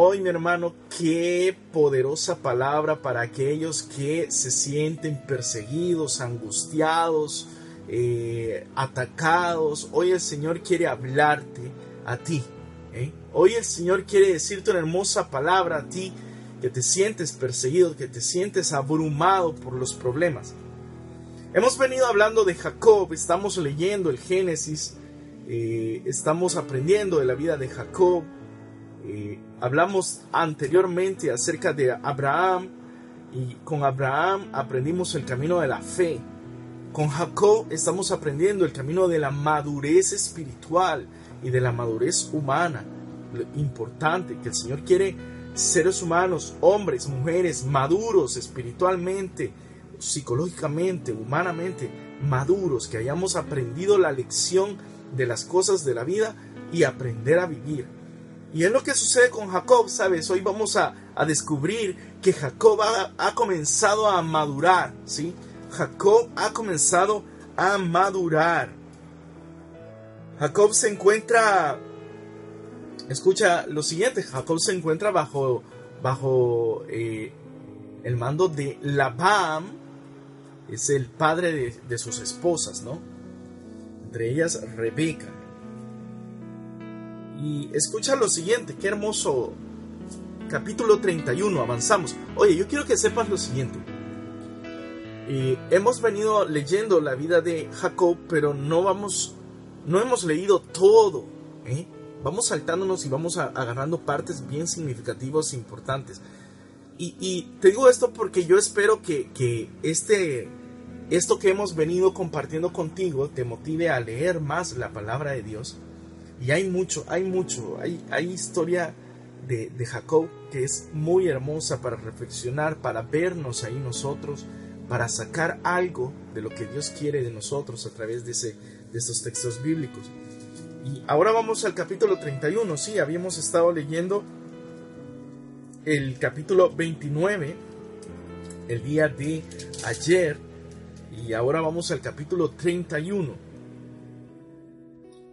Hoy, mi hermano, qué poderosa palabra para aquellos que se sienten perseguidos, angustiados, eh, atacados. Hoy el Señor quiere hablarte a ti. ¿eh? Hoy el Señor quiere decirte una hermosa palabra a ti que te sientes perseguido, que te sientes abrumado por los problemas. Hemos venido hablando de Jacob, estamos leyendo el Génesis, eh, estamos aprendiendo de la vida de Jacob. Hablamos anteriormente acerca de Abraham y con Abraham aprendimos el camino de la fe. Con Jacob estamos aprendiendo el camino de la madurez espiritual y de la madurez humana. Lo importante que el Señor quiere seres humanos, hombres, mujeres, maduros espiritualmente, psicológicamente, humanamente, maduros, que hayamos aprendido la lección de las cosas de la vida y aprender a vivir. Y es lo que sucede con Jacob, ¿sabes? Hoy vamos a, descubrir que Jacob ha, ha comenzado a madurar, ¿sí? Jacob ha comenzado a madurar. Jacob se encuentra, escucha lo siguiente, Jacob se encuentra bajo, bajo eh, el mando de Labán, es el padre de, de sus esposas, ¿no? Entre ellas Rebeca. Y escucha lo siguiente, qué hermoso capítulo 31, avanzamos. Oye, yo quiero que sepas lo siguiente hemos venido leyendo la vida de Jacob, pero no vamos, no hemos leído todo. ¿eh? Vamos saltándonos y vamos agarrando partes bien significativas e importantes. Y, te digo esto porque yo espero que, este, esto que hemos venido compartiendo contigo te motive a leer más la palabra de Dios. Y hay mucho, hay mucho, hay, hay historia de, de Jacob que es muy hermosa para reflexionar, para vernos ahí nosotros para sacar algo de lo que Dios quiere de nosotros a través de, ese, de estos textos bíblicos. Y ahora vamos al capítulo 31. Sí, habíamos estado leyendo el capítulo 29 el día de ayer y ahora vamos al capítulo 31.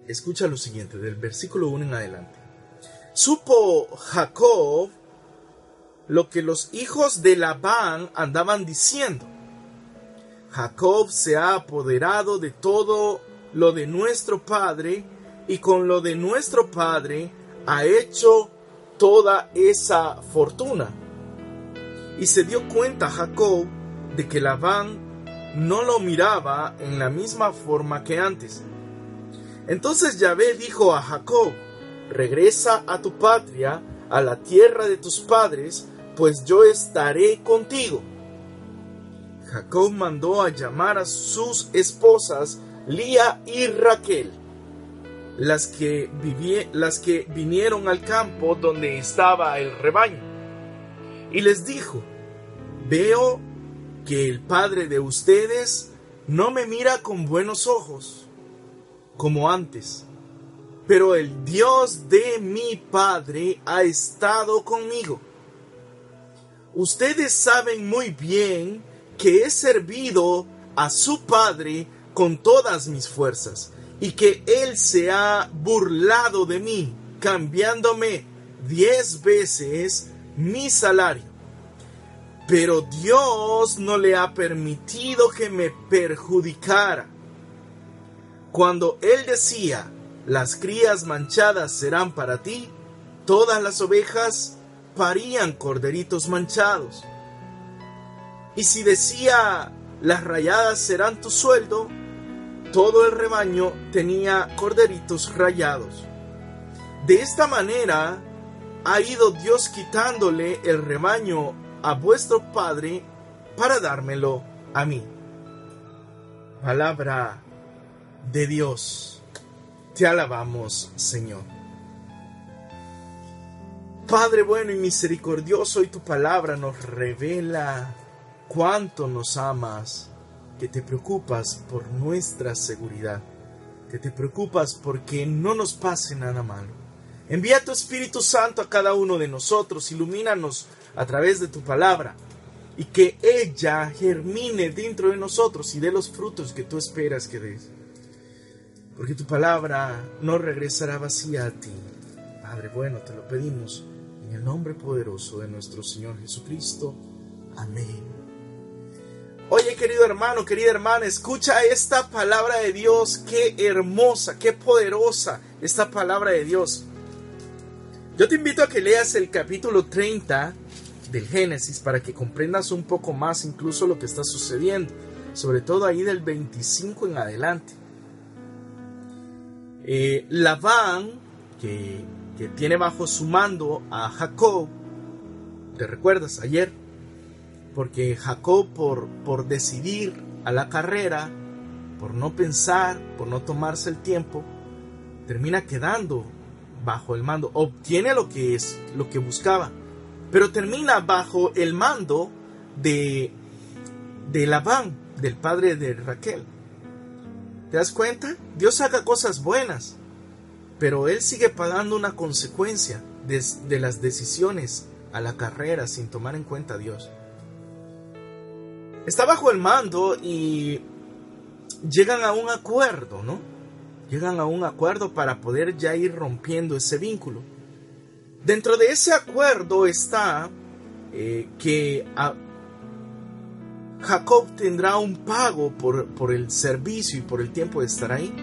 Escucha lo siguiente, del versículo 1 en adelante. Supo Jacob lo que los hijos de Labán andaban diciendo Jacob se ha apoderado de todo lo de nuestro Padre y con lo de nuestro Padre ha hecho toda esa fortuna. Y se dio cuenta Jacob de que Labán no lo miraba en la misma forma que antes. Entonces Yahvé dijo a Jacob, regresa a tu patria, a la tierra de tus padres, pues yo estaré contigo. Jacob mandó a llamar a sus esposas Lía y Raquel, las que, las que vinieron al campo donde estaba el rebaño, y les dijo, veo que el padre de ustedes no me mira con buenos ojos, como antes, pero el Dios de mi padre ha estado conmigo. Ustedes saben muy bien que he servido a su Padre con todas mis fuerzas y que Él se ha burlado de mí, cambiándome diez veces mi salario. Pero Dios no le ha permitido que me perjudicara. Cuando Él decía, las crías manchadas serán para ti, todas las ovejas parían corderitos manchados. Y si decía, las rayadas serán tu sueldo, todo el rebaño tenía corderitos rayados. De esta manera ha ido Dios quitándole el rebaño a vuestro Padre para dármelo a mí. Palabra de Dios. Te alabamos, Señor. Padre bueno y misericordioso, y tu palabra nos revela cuánto nos amas, que te preocupas por nuestra seguridad, que te preocupas porque no nos pase nada malo. Envía tu Espíritu Santo a cada uno de nosotros, ilumínanos a través de tu palabra y que ella germine dentro de nosotros y dé los frutos que tú esperas que des. Porque tu palabra no regresará vacía a ti. Padre bueno, te lo pedimos en el nombre poderoso de nuestro Señor Jesucristo. Amén. Oye, querido hermano, querida hermana, escucha esta palabra de Dios. Qué hermosa, qué poderosa esta palabra de Dios. Yo te invito a que leas el capítulo 30 del Génesis para que comprendas un poco más incluso lo que está sucediendo, sobre todo ahí del 25 en adelante. Eh, Labán, que que tiene bajo su mando a Jacob, ¿te recuerdas ayer? Porque Jacob por, por decidir a la carrera, por no pensar, por no tomarse el tiempo, termina quedando bajo el mando, obtiene lo que es, lo que buscaba, pero termina bajo el mando de, de Labán, del padre de Raquel. ¿Te das cuenta? Dios haga cosas buenas, pero él sigue pagando una consecuencia de, las decisiones a la carrera sin tomar en cuenta a Dios. Está bajo el mando y llegan a un acuerdo, ¿no? Llegan a un acuerdo para poder ya ir rompiendo ese vínculo. Dentro de ese acuerdo está eh, que Jacob tendrá un pago por, por el servicio y por el tiempo de estar ahí.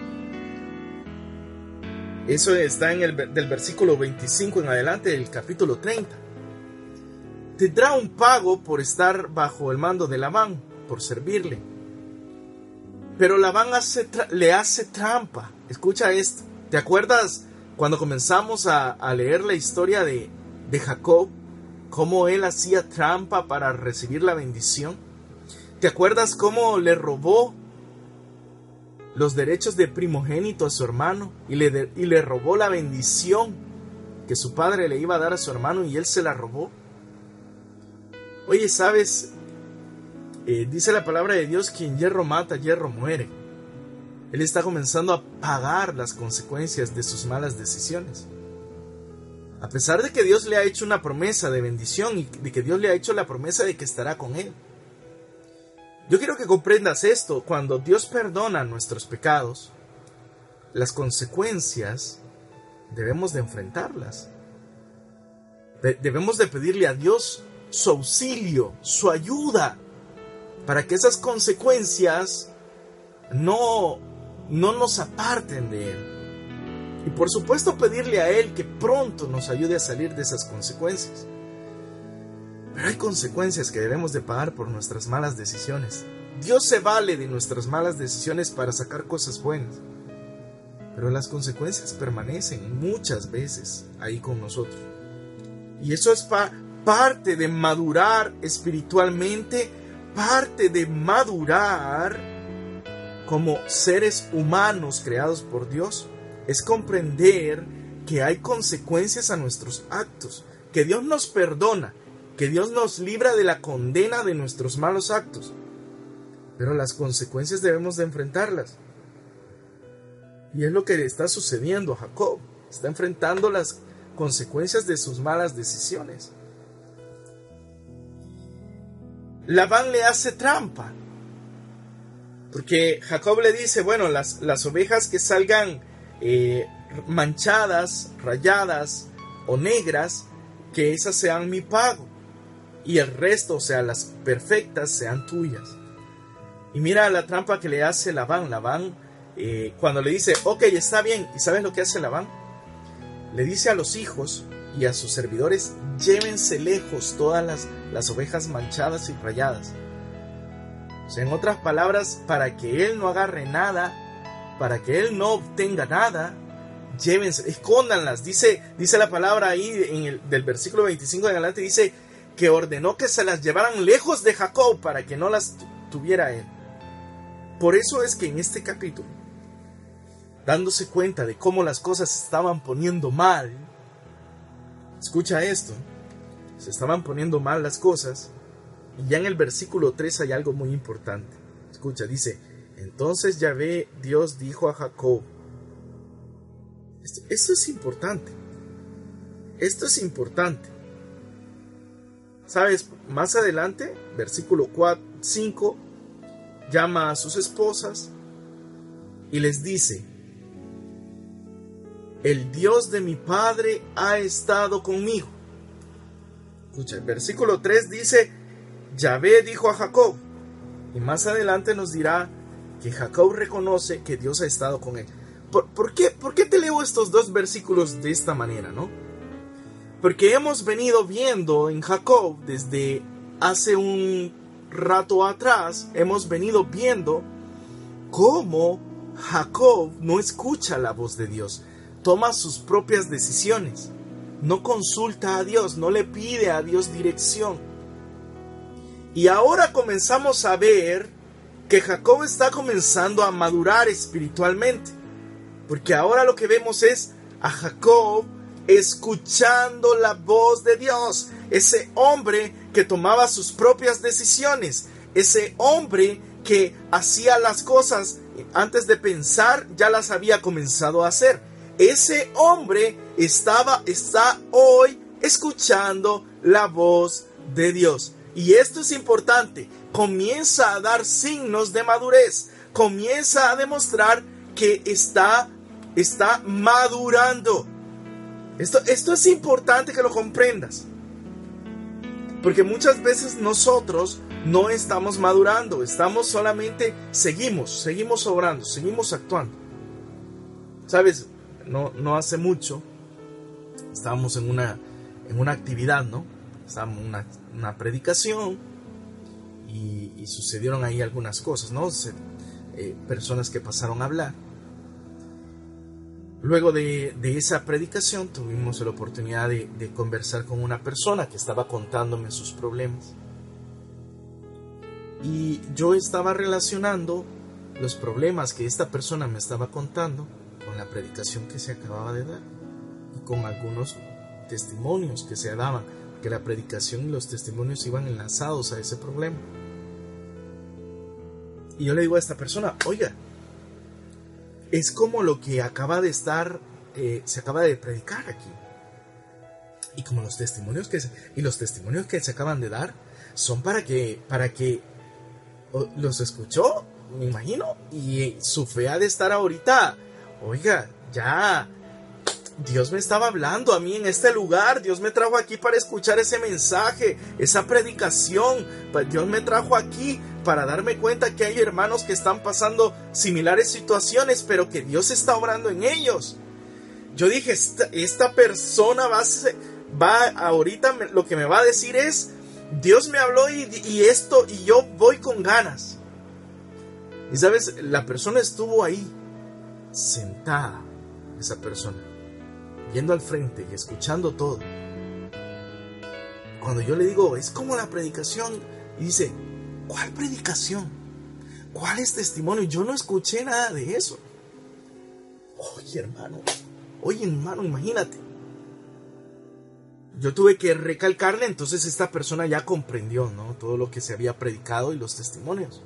Eso está en el del versículo 25 en adelante del capítulo 30. Tendrá un pago por estar bajo el mando de Labán, por servirle. Pero Labán le hace trampa. Escucha esto. ¿Te acuerdas cuando comenzamos a, a leer la historia de, de Jacob? Cómo él hacía trampa para recibir la bendición. ¿Te acuerdas cómo le robó los derechos de primogénito a su hermano y le, y le robó la bendición que su padre le iba a dar a su hermano y él se la robó. Oye, ¿sabes? Eh, dice la palabra de Dios, quien hierro mata, hierro muere. Él está comenzando a pagar las consecuencias de sus malas decisiones. A pesar de que Dios le ha hecho una promesa de bendición y de que Dios le ha hecho la promesa de que estará con él. Yo quiero que comprendas esto. Cuando Dios perdona nuestros pecados, las consecuencias debemos de enfrentarlas. debemos de pedirle a Dios su auxilio, su ayuda, para que esas consecuencias no, no nos aparten de Él. Y por supuesto pedirle a Él que pronto nos ayude a salir de esas consecuencias. Pero hay consecuencias que debemos de pagar por nuestras malas decisiones. Dios se vale de nuestras malas decisiones para sacar cosas buenas. Pero las consecuencias permanecen muchas veces ahí con nosotros. Y eso es parte de madurar espiritualmente, parte de madurar como seres humanos creados por Dios. Es comprender que hay consecuencias a nuestros actos, que Dios nos perdona, que Dios nos libra de la condena de nuestros malos actos, pero las consecuencias debemos de enfrentarlas. Y es lo que está sucediendo a Jacob, está enfrentando las consecuencias de sus malas decisiones. Labán le hace trampa, porque Jacob le dice, bueno, las, las ovejas que salgan eh, manchadas, rayadas o negras, que esas sean mi pago y el resto, o sea, las perfectas, sean tuyas. Y mira la trampa que le hace Labán. Labán, eh, cuando le dice, ok, está bien, ¿y sabes lo que hace Labán? Le dice a los hijos y a sus servidores, llévense lejos todas las, las ovejas manchadas y rayadas. O sea, en otras palabras, para que él no agarre nada, para que él no obtenga nada, llévense, escóndanlas. Dice, dice la palabra ahí en el, del versículo 25 en adelante, dice, que ordenó que se las llevaran lejos de Jacob para que no las tuviera él. Por eso es que en este capítulo, dándose cuenta de cómo las cosas se estaban poniendo mal, escucha esto, se estaban poniendo mal las cosas, y ya en el versículo 3 hay algo muy importante. Escucha, dice, entonces Yahvé Dios dijo a Jacob, esto, esto es importante, esto es importante. ¿Sabes? Más adelante, versículo 4, 5, llama a sus esposas y les dice, el Dios de mi Padre ha estado conmigo. Escucha, el versículo 3 dice, Yahvé dijo a Jacob, y más adelante nos dirá que Jacob reconoce que Dios ha estado con él. ¿Por, qué, ¿Por qué te leo estos dos versículos de esta manera, no? Porque hemos venido viendo en Jacob desde hace un rato atrás, hemos venido viendo cómo Jacob no escucha la voz de Dios, toma sus propias decisiones, no consulta a Dios, no le pide a Dios dirección. Y ahora comenzamos a ver que Jacob está comenzando a madurar espiritualmente, porque ahora lo que vemos es a Jacob escuchando la voz de Dios, ese hombre que tomaba sus propias decisiones, ese hombre que hacía las cosas antes de pensar, ya las había comenzado a hacer. Ese hombre estaba, está hoy escuchando la voz de Dios. Y esto es importante, comienza a dar signos de madurez, comienza a demostrar que está, está madurando. Esto, esto es importante que lo comprendas. Porque muchas veces nosotros no estamos madurando, estamos solamente, seguimos, seguimos obrando, seguimos actuando. Sabes, no, no hace mucho estábamos en una, en una actividad, ¿no? Estábamos en una, una predicación y, sucedieron ahí algunas cosas, ¿no? Eh, personas que pasaron a hablar Luego de, esa predicación tuvimos la oportunidad de, conversar con una persona que estaba contándome sus problemas. Y yo estaba relacionando los problemas que esta persona me estaba contando con la predicación que se acababa de dar y con algunos testimonios que se daban, que la predicación y los testimonios iban enlazados a ese problema. Y yo le digo a esta persona, oiga, es como lo que acaba de estar, eh, se acaba de predicar aquí. Y como los testimonios que se, y los testimonios que se acaban de dar son para que, para que los escuchó, me imagino, y su fe ha de estar ahorita, oiga, ya, Dios me estaba hablando a mí en este lugar, Dios me trajo aquí para escuchar ese mensaje, esa predicación, Dios me trajo aquí para darme cuenta que hay hermanos que están pasando similares situaciones, pero que Dios está obrando en ellos. Yo dije, esta, persona va, a va ahorita lo que me va a decir es, Dios me habló y, esto, y yo voy con ganas. Y sabes, la persona estuvo ahí, sentada, esa persona, yendo al frente y escuchando todo. Cuando yo le digo, es como la predicación, y dice, ¿Cuál predicación? ¿Cuál es testimonio? Yo no escuché nada de eso. Oye, hermano. Oye, hermano, imagínate. Yo tuve que recalcarle, entonces esta persona ya comprendió, ¿no? Todo lo que se había predicado y los testimonios.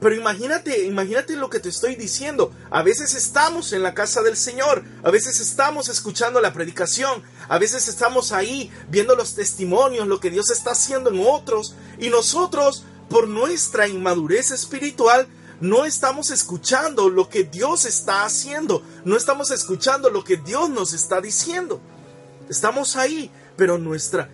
Pero imagínate, imagínate lo que te estoy diciendo. A veces estamos en la casa del Señor, a veces estamos escuchando la predicación, a veces estamos ahí viendo los testimonios, lo que Dios está haciendo en otros, y nosotros, por nuestra inmadurez espiritual, no estamos escuchando lo que Dios está haciendo, no estamos escuchando lo que Dios nos está diciendo. Estamos ahí, pero nuestra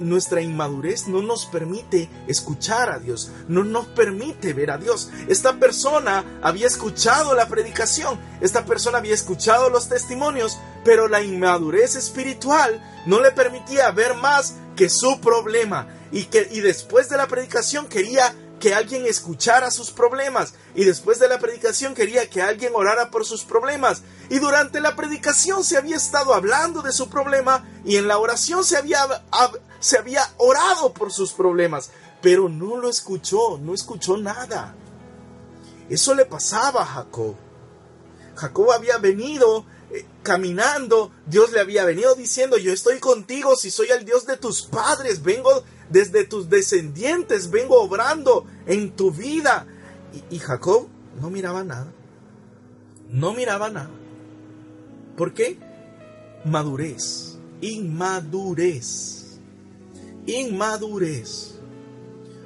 nuestra inmadurez no nos permite escuchar a Dios, no nos permite ver a Dios. Esta persona había escuchado la predicación, esta persona había escuchado los testimonios, pero la inmadurez espiritual no le permitía ver más que su problema y que y después de la predicación quería que alguien escuchara sus problemas y después de la predicación quería que alguien orara por sus problemas y durante la predicación se había estado hablando de su problema y en la oración se había, se había orado por sus problemas, pero no lo escuchó, no escuchó nada. Eso le pasaba a Jacob. Jacob había venido eh, caminando, Dios le había venido diciendo, yo estoy contigo si soy el Dios de tus padres, vengo desde tus descendientes, vengo obrando en tu vida. Y, y Jacob no miraba nada, no miraba nada. ¿Por qué? Madurez, inmadurez, inmadurez.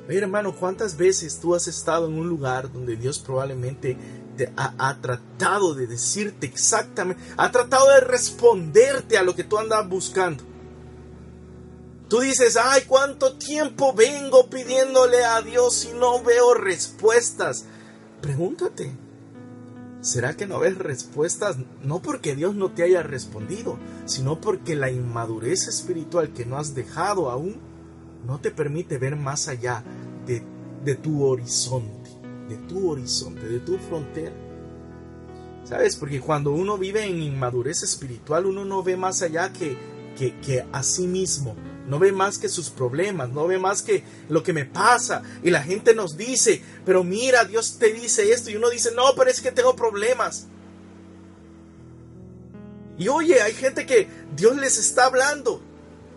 Oye, hermano, ¿cuántas veces tú has estado en un lugar donde Dios probablemente te ha, tratado de decirte exactamente, ha tratado de responderte a lo que tú andas buscando? Tú dices, ay, ¿cuánto tiempo vengo pidiéndole a Dios y no veo respuestas? Pregúntate, ¿será que no ves respuestas no porque Dios no te haya respondido, sino porque la inmadurez espiritual que no has dejado aún no te permite ver más allá de, tu horizonte, de tu horizonte, de tu frontera. ¿Sabes? Porque cuando uno vive en inmadurez espiritual, uno no ve más allá que, que, que a sí mismo. No ve más que sus problemas, no ve más que lo que me pasa. Y la gente nos dice, pero mira, Dios te dice esto. Y uno dice, no, pero es que tengo problemas. Y oye, hay gente que Dios les está hablando.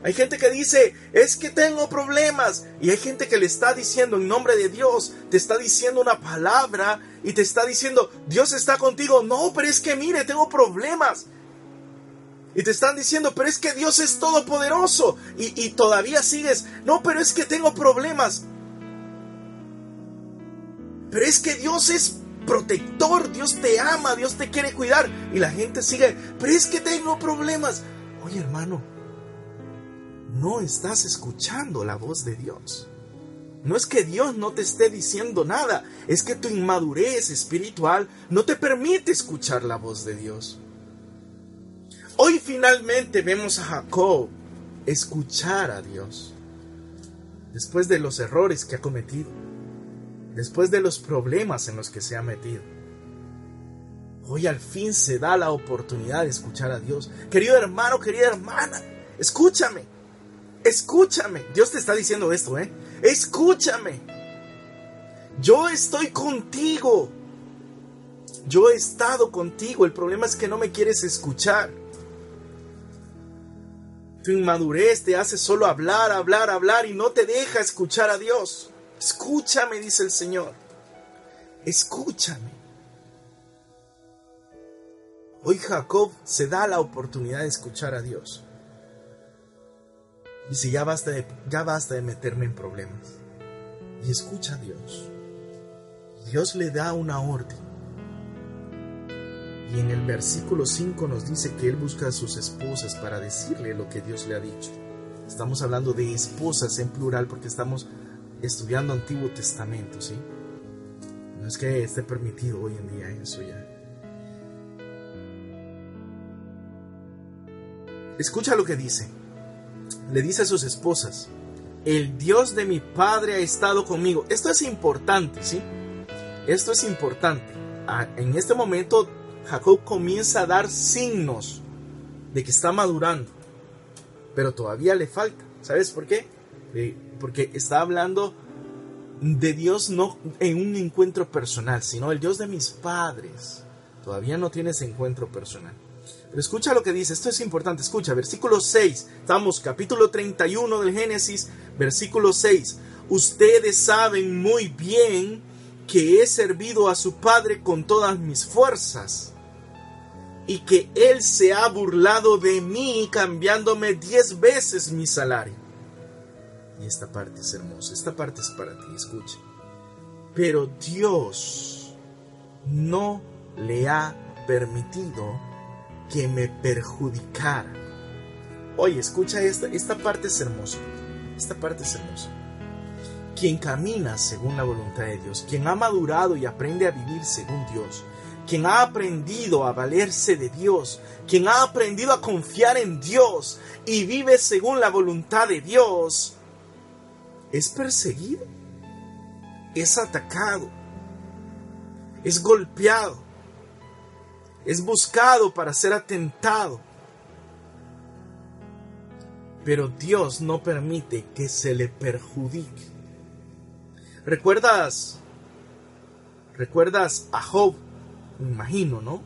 Hay gente que dice, es que tengo problemas. Y hay gente que le está diciendo en nombre de Dios, te está diciendo una palabra y te está diciendo, Dios está contigo. No, pero es que mire, tengo problemas. Y te están diciendo, pero es que Dios es todopoderoso. Y, y todavía sigues, no, pero es que tengo problemas. Pero es que Dios es protector, Dios te ama, Dios te quiere cuidar. Y la gente sigue, pero es que tengo problemas. Oye hermano, no estás escuchando la voz de Dios. No es que Dios no te esté diciendo nada, es que tu inmadurez espiritual no te permite escuchar la voz de Dios. Hoy finalmente vemos a Jacob escuchar a Dios. Después de los errores que ha cometido, después de los problemas en los que se ha metido. Hoy al fin se da la oportunidad de escuchar a Dios. Querido hermano, querida hermana, escúchame. Escúchame. Dios te está diciendo esto, ¿eh? Escúchame. Yo estoy contigo. Yo he estado contigo. El problema es que no me quieres escuchar. Tu inmadurez te hace solo hablar, hablar, hablar y no te deja escuchar a Dios. Escúchame, dice el Señor. Escúchame. Hoy Jacob se da la oportunidad de escuchar a Dios. Dice, ya basta, de, ya basta de meterme en problemas. Y escucha a Dios. Dios le da una orden. Y en el versículo 5 nos dice que Él busca a sus esposas para decirle lo que Dios le ha dicho. Estamos hablando de esposas en plural porque estamos estudiando Antiguo Testamento, ¿sí? No es que esté permitido hoy en día eso ya. Escucha lo que dice le dice a sus esposas, el Dios de mi padre ha estado conmigo. Esto es importante, ¿sí? Esto es importante. Ah, en este momento Jacob comienza a dar signos de que está madurando, pero todavía le falta. ¿Sabes por qué? porque está hablando de Dios no en un encuentro personal, sino el Dios de mis padres. Todavía no tiene ese encuentro personal escucha lo que dice, esto es importante, escucha, versículo 6, estamos capítulo 31 del Génesis, versículo 6. Ustedes saben muy bien que he servido a su padre con todas mis fuerzas y que él se ha burlado de mí cambiándome diez veces mi salario. Y esta parte es hermosa, esta parte es para ti, escucha. Pero Dios no le ha permitido que me perjudicara. Oye, escucha esta, esta parte es hermosa. Esta parte es hermosa. Quien camina según la voluntad de Dios, quien ha madurado y aprende a vivir según Dios, quien ha aprendido a valerse de Dios, quien ha aprendido a confiar en Dios y vive según la voluntad de Dios, es perseguido. es atacado, es golpeado, es buscado para ser atentado. Pero Dios no permite que se le perjudique. ¿Recuerdas? ¿Recuerdas a Job? Me imagino, ¿no?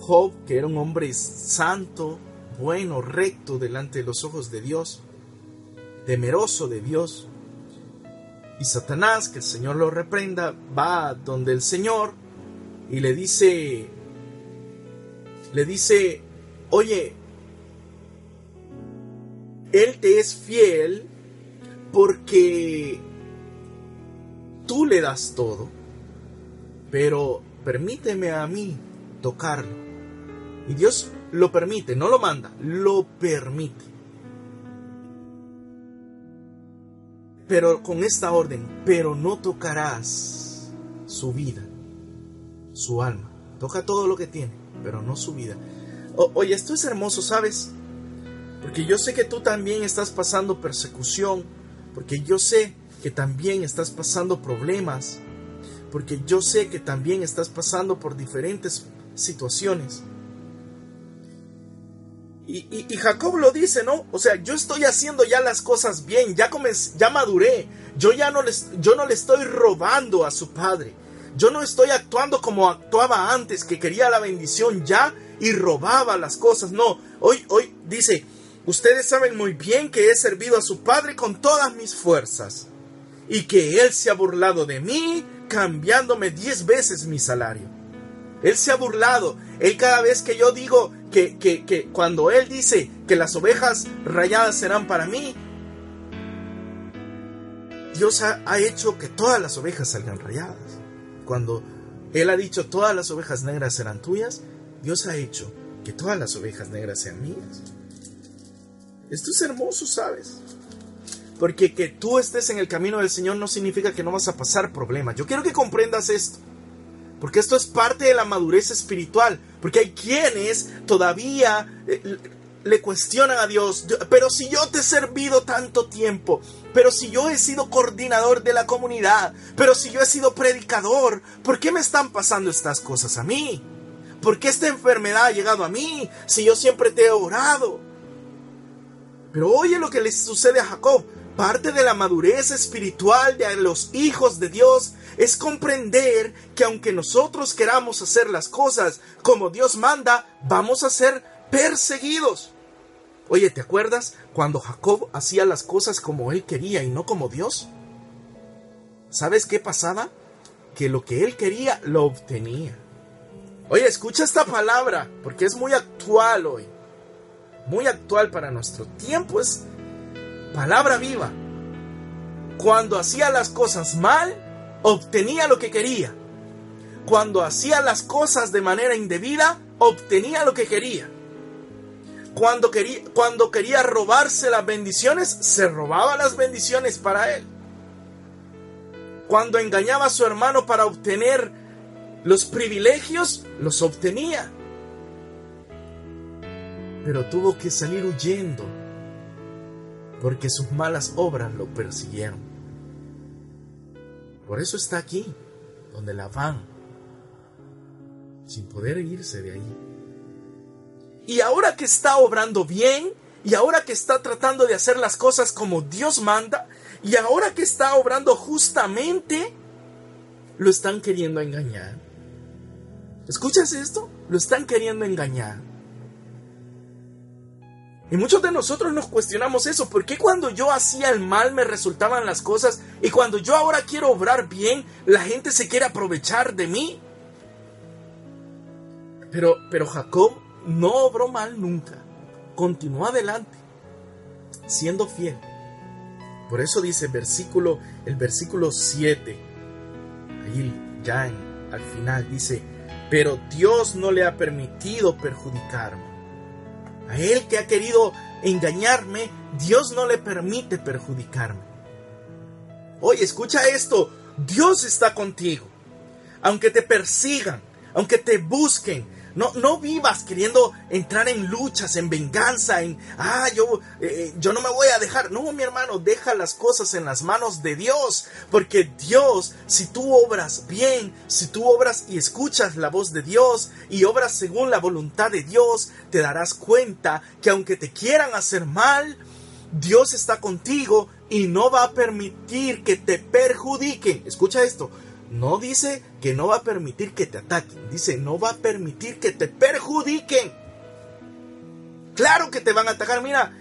Job, que era un hombre santo, bueno, recto delante de los ojos de Dios, temeroso de Dios. Y Satanás, que el Señor lo reprenda, va donde el Señor y le dice, le dice, oye, Él te es fiel porque tú le das todo, pero permíteme a mí tocarlo. Y Dios lo permite, no lo manda, lo permite. Pero con esta orden, pero no tocarás su vida, su alma. Toca todo lo que tiene, pero no su vida. oye, esto es hermoso, ¿sabes? Porque yo sé que tú también estás pasando persecución, porque yo sé que también estás pasando problemas, porque yo sé que también estás pasando por diferentes situaciones. Y, Jacob lo dice, ¿no? O sea, yo estoy haciendo ya las cosas bien, ya, ya maduré, yo ya no, les, yo no le estoy robando a su padre, yo no estoy actuando como actuaba antes, que quería la bendición ya y robaba las cosas, no, hoy, hoy dice, ustedes saben muy bien que he servido a su padre con todas mis fuerzas y que él se ha burlado de mí cambiándome diez veces mi salario. Él se ha burlado. Él cada vez que yo digo que, que, cuando Él dice que las ovejas rayadas serán para mí, Dios ha, ha, hecho que todas las ovejas salgan rayadas. Cuando Él ha dicho todas las ovejas negras serán tuyas, Dios ha hecho que todas las ovejas negras sean mías. Esto es hermoso, ¿sabes? Porque que tú estés en el camino del Señor no significa que no vas a pasar problemas. Yo quiero que comprendas esto. Porque esto es parte de la madurez espiritual. Porque hay quienes todavía eh, le cuestionan a Dios. Pero si yo te he servido tanto tiempo. Pero si yo he sido coordinador de la comunidad. Pero si yo he sido predicador. ¿Por qué me están pasando estas cosas a mí? ¿Por qué esta enfermedad ha llegado a mí? Si yo siempre te he orado. Pero oye lo que le sucede a Jacob. Parte de la madurez espiritual de los hijos de Dios es comprender que aunque nosotros queramos hacer las cosas como Dios manda, vamos a ser perseguidos. Oye, ¿te acuerdas cuando Jacob hacía las cosas como él quería y no como Dios? ¿Sabes qué pasaba? Que lo que él quería lo obtenía. Oye, escucha esta palabra, porque es muy actual hoy. Muy actual para nuestro tiempo. Es palabra viva. Cuando hacía las cosas mal, obtenía lo que quería. Cuando hacía las cosas de manera indebida, obtenía lo que quería. Cuando quería, cuando quería robarse las bendiciones, se robaba las bendiciones para él. Cuando engañaba a su hermano para obtener los privilegios, los obtenía. Pero tuvo que salir huyendo porque sus malas obras lo persiguieron. Por eso está aquí, donde la van, sin poder irse de ahí. Y ahora que está obrando bien, y ahora que está tratando de hacer las cosas como Dios manda, y ahora que está obrando justamente, lo están queriendo engañar. ¿Escuchas esto? Lo están queriendo engañar. Y muchos de nosotros nos cuestionamos eso. ¿Por qué cuando yo hacía el mal me resultaban las cosas y cuando yo ahora quiero obrar bien, la gente se quiere aprovechar de mí? Pero, pero Jacob no obró mal nunca. Continuó adelante, siendo fiel. Por eso dice versículo, el versículo 7, ahí ya al final dice, pero Dios no le ha permitido perjudicarme a él que ha querido engañarme, Dios no le permite perjudicarme. Oye, escucha esto, Dios está contigo. Aunque te persigan, aunque te busquen, No, no vivas queriendo entrar en luchas, en venganza, en, ah, yo, eh, yo no me voy a dejar. No, mi hermano, deja las cosas en las manos de Dios. Porque Dios, si tú obras bien, si tú obras y escuchas la voz de Dios y obras según la voluntad de Dios, te darás cuenta que aunque te quieran hacer mal, Dios está contigo y no va a permitir que te perjudiquen. Escucha esto, no dice que no va a permitir que te ataquen, dice no va a permitir que te perjudiquen. Claro que te van a atacar, mira,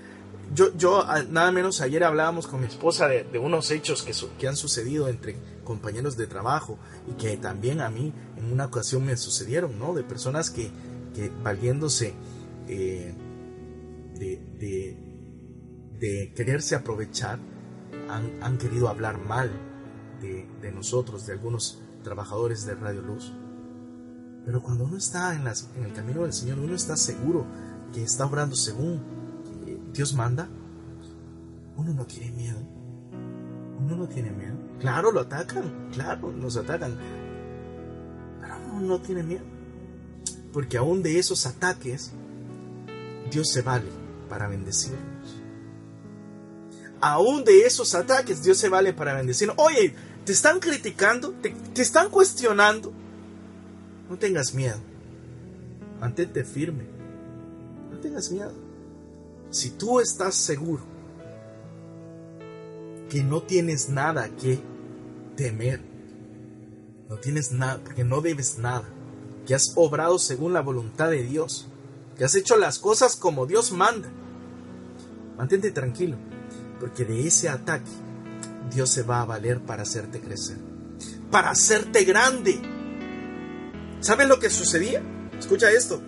yo, yo nada menos ayer hablábamos con mi esposa de, unos hechos que, han sucedido entre compañeros de trabajo y que también a mí en una ocasión me sucedieron, ¿no? De personas que, valiéndose eh, de, de, de, quererse aprovechar han querido hablar mal de, nosotros, de algunos trabajadores de Radio Luz. Pero cuando uno está en, en el camino del Señor, uno está seguro que está obrando según Dios manda, uno no tiene miedo. Uno no tiene miedo. Claro, lo atacan, claro, nos atacan. Pero uno no tiene miedo. Porque aún de esos ataques, Dios se vale para bendecirnos. Aún de esos ataques, Dios se vale para bendecirnos. Oye, te están criticando, te, están cuestionando. No tengas miedo. Mantente firme. No tengas miedo. Si tú estás seguro que no tienes nada que temer, no tienes nada, porque no debes nada, que has obrado según la voluntad de Dios, que has hecho las cosas como Dios manda, mantente tranquilo, porque de ese ataque Dios se va a valer para hacerte crecer, para hacerte grande. ¿Sabes lo que sucedía? Escucha esto.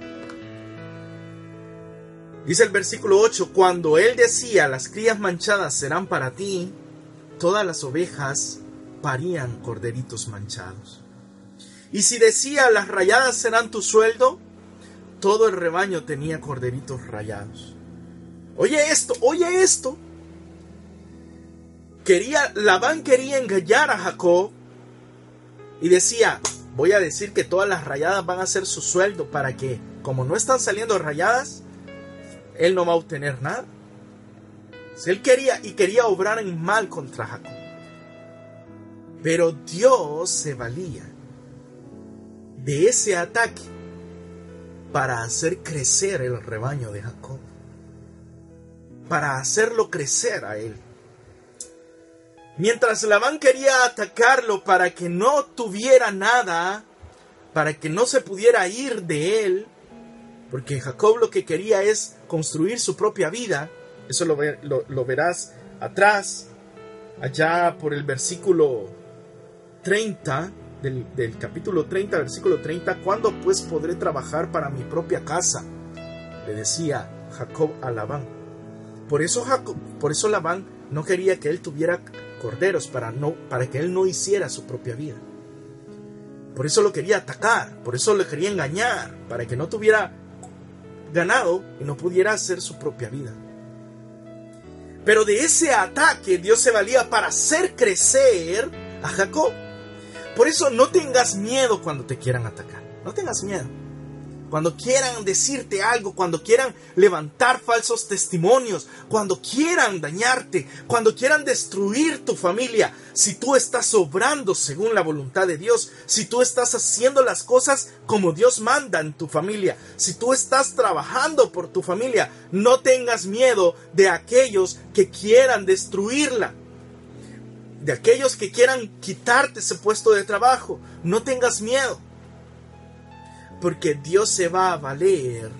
Dice el versículo 8, cuando él decía, las crías manchadas serán para ti, todas las ovejas parían corderitos manchados. Y si decía, las rayadas serán tu sueldo, todo el rebaño tenía corderitos rayados. Oye esto, oye esto quería, Labán quería engañar a Jacob y decía, voy a decir que todas las rayadas van a ser su sueldo para que, como no están saliendo rayadas, él no va a obtener nada. Él quería y quería obrar en mal contra Jacob. Pero Dios se valía de ese ataque para hacer crecer el rebaño de Jacob. Para hacerlo crecer a él. Mientras Labán quería atacarlo para que no tuviera nada, para que no se pudiera ir de él, porque Jacob lo que quería es construir su propia vida, eso lo, verás atrás, allá por el versículo 30, del, del, capítulo 30, versículo 30, ¿cuándo pues podré trabajar para mi propia casa? Le decía Jacob a Labán. Por eso, Jacob, por eso Labán no quería que él tuviera corderos para, no, para que él no hiciera su propia vida. Por eso lo quería atacar, por eso le quería engañar, para que no tuviera ganado y no pudiera hacer su propia vida. Pero de ese ataque Dios se valía para hacer crecer a Jacob. Por eso no tengas miedo cuando te quieran atacar. No tengas miedo cuando quieran decirte algo, cuando quieran levantar falsos testimonios, cuando quieran dañarte, cuando quieran destruir tu familia, si tú estás obrando según la voluntad de Dios, si tú estás haciendo las cosas como Dios manda en tu familia, si tú estás trabajando por tu familia, no tengas miedo de aquellos que quieran destruirla de aquellos que quieran quitarte ese puesto de trabajo. No tengas miedo. Porque Dios se va a valer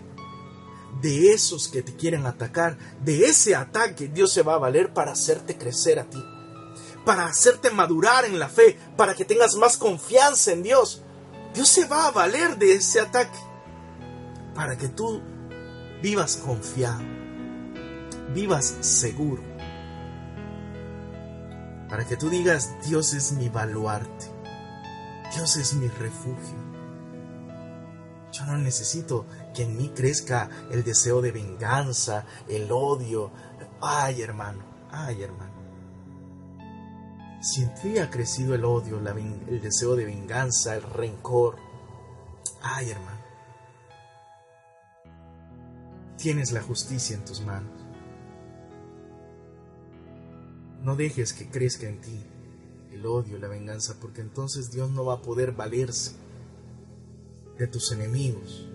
de esos que te quieren atacar, de ese ataque Dios se va a valer para hacerte crecer a ti, para hacerte madurar en la fe, para que tengas más confianza en Dios. Dios se va a valer de ese ataque para que tú vivas confiado, vivas seguro, para que tú digas, Dios es mi baluarte, Dios es mi refugio. Yo no necesito que en mí crezca el deseo de venganza, el odio. Ay, hermano, ay, hermano. Si en ti ha crecido el odio, el deseo de venganza, el rencor, ay, hermano, tienes la justicia en tus manos. No dejes que crezca en ti el odio, la venganza, porque entonces Dios no va a poder valerse de tus enemigos,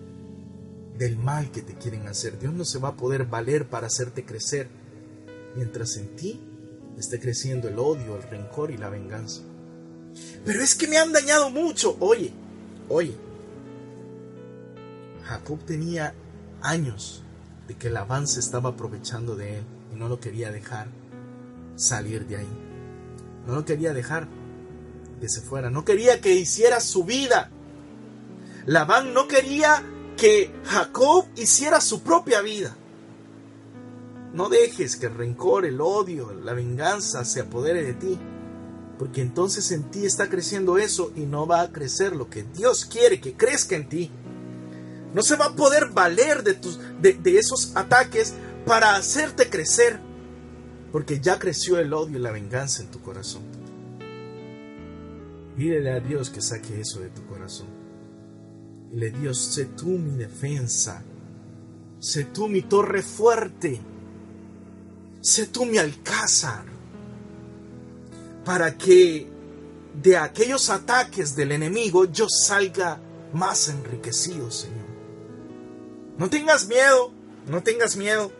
del mal que te quieren hacer. Dios no se va a poder valer para hacerte crecer, mientras en ti esté creciendo el odio, el rencor y la venganza. Pero es que me han dañado mucho. Oye, oye. Jacob tenía años de que el avance estaba aprovechando de él y no lo quería dejar salir de ahí. No lo quería dejar que se fuera. No quería que hiciera su vida. Labán no quería que Jacob hiciera su propia vida. No dejes que el rencor, el odio, la venganza se apodere de ti, porque entonces en ti está creciendo eso y no va a crecer lo que Dios quiere que crezca en ti. No se va a poder valer de, tus, de, de esos ataques para hacerte crecer, porque ya creció el odio y la venganza en tu corazón. Pídele a Dios que saque eso de tu corazón. Dile, Dios, sé tú mi defensa, sé tú mi torre fuerte sé tú mi alcázar, para que de aquellos ataques del enemigo yo salga más enriquecido, Señor. No tengas miedo, no tengas miedo.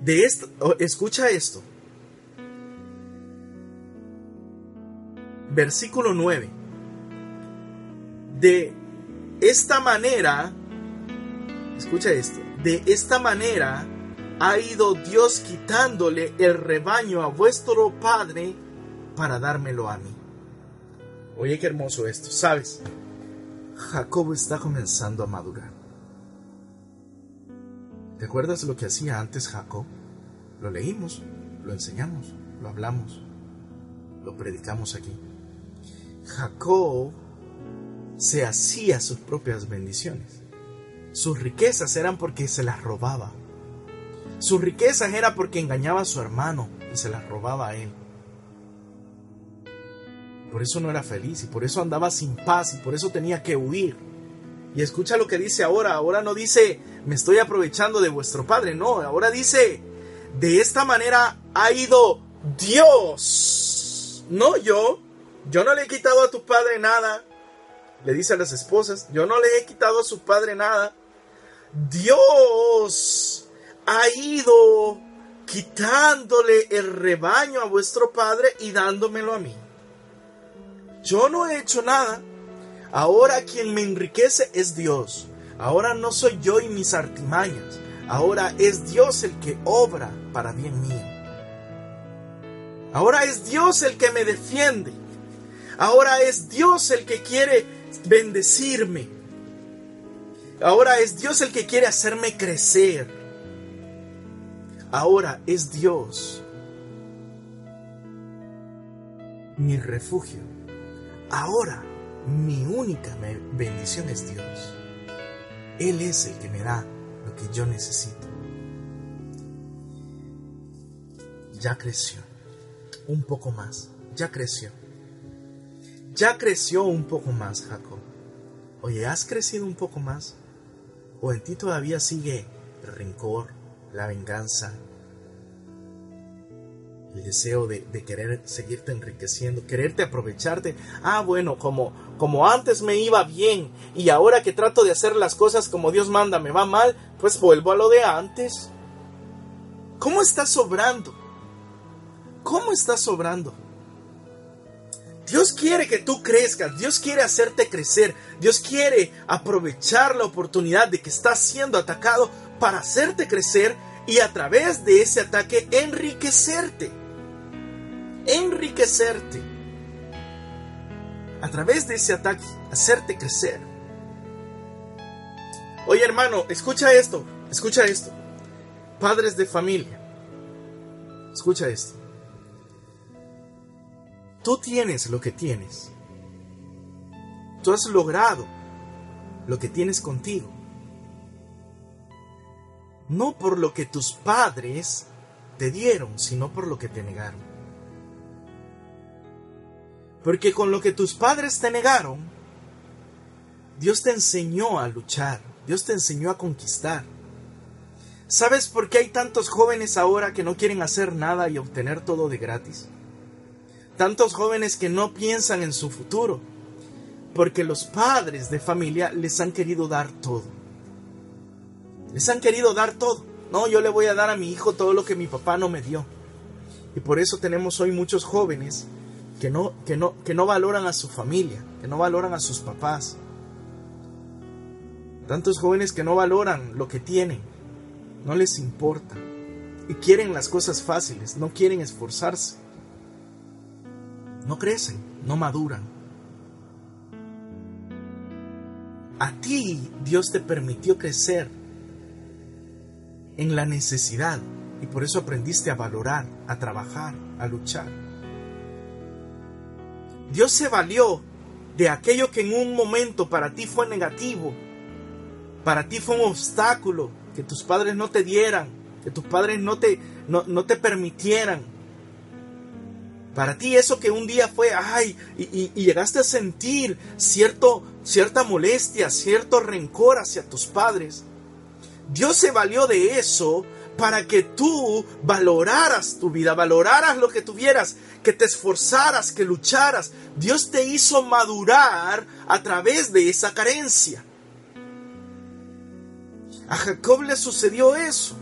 De esto, escucha esto. Versículo 9. De esta manera, escucha esto, de esta manera ha ido Dios quitándole el rebaño a vuestro Padre para dármelo a mí. Oye, qué hermoso esto, ¿sabes? Jacob está comenzando a madurar. ¿Te acuerdas lo que hacía antes Jacob? Lo leímos, lo enseñamos, lo hablamos, lo predicamos aquí. Jacob se hacía sus propias bendiciones. Sus riquezas eran porque se las robaba. Sus riquezas era porque engañaba a su hermano y se las robaba a él. Por eso no era feliz y por eso andaba sin paz y por eso tenía que huir. Y escucha lo que dice ahora. Ahora no dice, me estoy aprovechando de vuestro padre. No, ahora dice, de esta manera ha ido Dios. No yo. Yo no le he quitado a tu padre nada. Le dice a las esposas, yo no le he quitado a su padre nada. Dios ha ido quitándole el rebaño a vuestro padre y dándomelo a mí. Yo no he hecho nada. Ahora quien me enriquece es Dios. Ahora no soy yo y mis artimañas. Ahora es Dios el que obra para bien mío. Ahora es Dios el que me defiende. Ahora es Dios el que quiere bendecirme. Ahora es Dios el que quiere hacerme crecer. Ahora es Dios mi refugio. Ahora mi única bendición es Dios. Él es el que me da lo que yo necesito. Ya creció un poco más. Ya creció. Ya creció un poco más, Jacob. Oye, ¿has crecido un poco más? ¿O en ti todavía sigue el rencor, la venganza, el deseo de, querer seguirte enriqueciendo, quererte aprovecharte? Ah, bueno, como, como antes me iba bien y ahora que trato de hacer las cosas como Dios manda me va mal, pues vuelvo a lo de antes. ¿Cómo estás sobrando? ¿Cómo estás sobrando? Dios quiere que tú crezcas, Dios quiere hacerte crecer, Dios quiere aprovechar la oportunidad de que estás siendo atacado para hacerte crecer y a través de ese ataque enriquecerte. Enriquecerte. A través de ese ataque, hacerte crecer. Oye hermano, escucha esto, escucha esto. Padres de familia, escucha esto. Tú tienes lo que tienes. Tú has logrado lo que tienes contigo. No por lo que tus padres te dieron, sino por lo que te negaron. Porque con lo que tus padres te negaron, Dios te enseñó a luchar, Dios te enseñó a conquistar. ¿Sabes por qué hay tantos jóvenes ahora que no quieren hacer nada y obtener todo de gratis? Tantos jóvenes que no piensan en su futuro, porque los padres de familia les han querido dar todo. Les han querido dar todo. No, yo le voy a dar a mi hijo todo lo que mi papá no me dio. Y por eso tenemos hoy muchos jóvenes que no, que no, que no valoran a su familia, que no valoran a sus papás. Tantos jóvenes que no valoran lo que tienen, no les importa. Y quieren las cosas fáciles, no quieren esforzarse. No crecen, no maduran. A ti Dios te permitió crecer en la necesidad y por eso aprendiste a valorar, a trabajar, a luchar. Dios se valió de aquello que en un momento para ti fue negativo, para ti fue un obstáculo, que tus padres no te dieran, que tus padres no te, no, te permitieran. Para ti eso que un día fue, ay, y, llegaste a sentir cierto, cierta molestia, cierto rencor hacia tus padres. Dios se valió de eso para que tú valoraras tu vida, valoraras lo que tuvieras, que te esforzaras, que lucharas. Dios te hizo madurar a través de esa carencia. A Jacob le sucedió eso.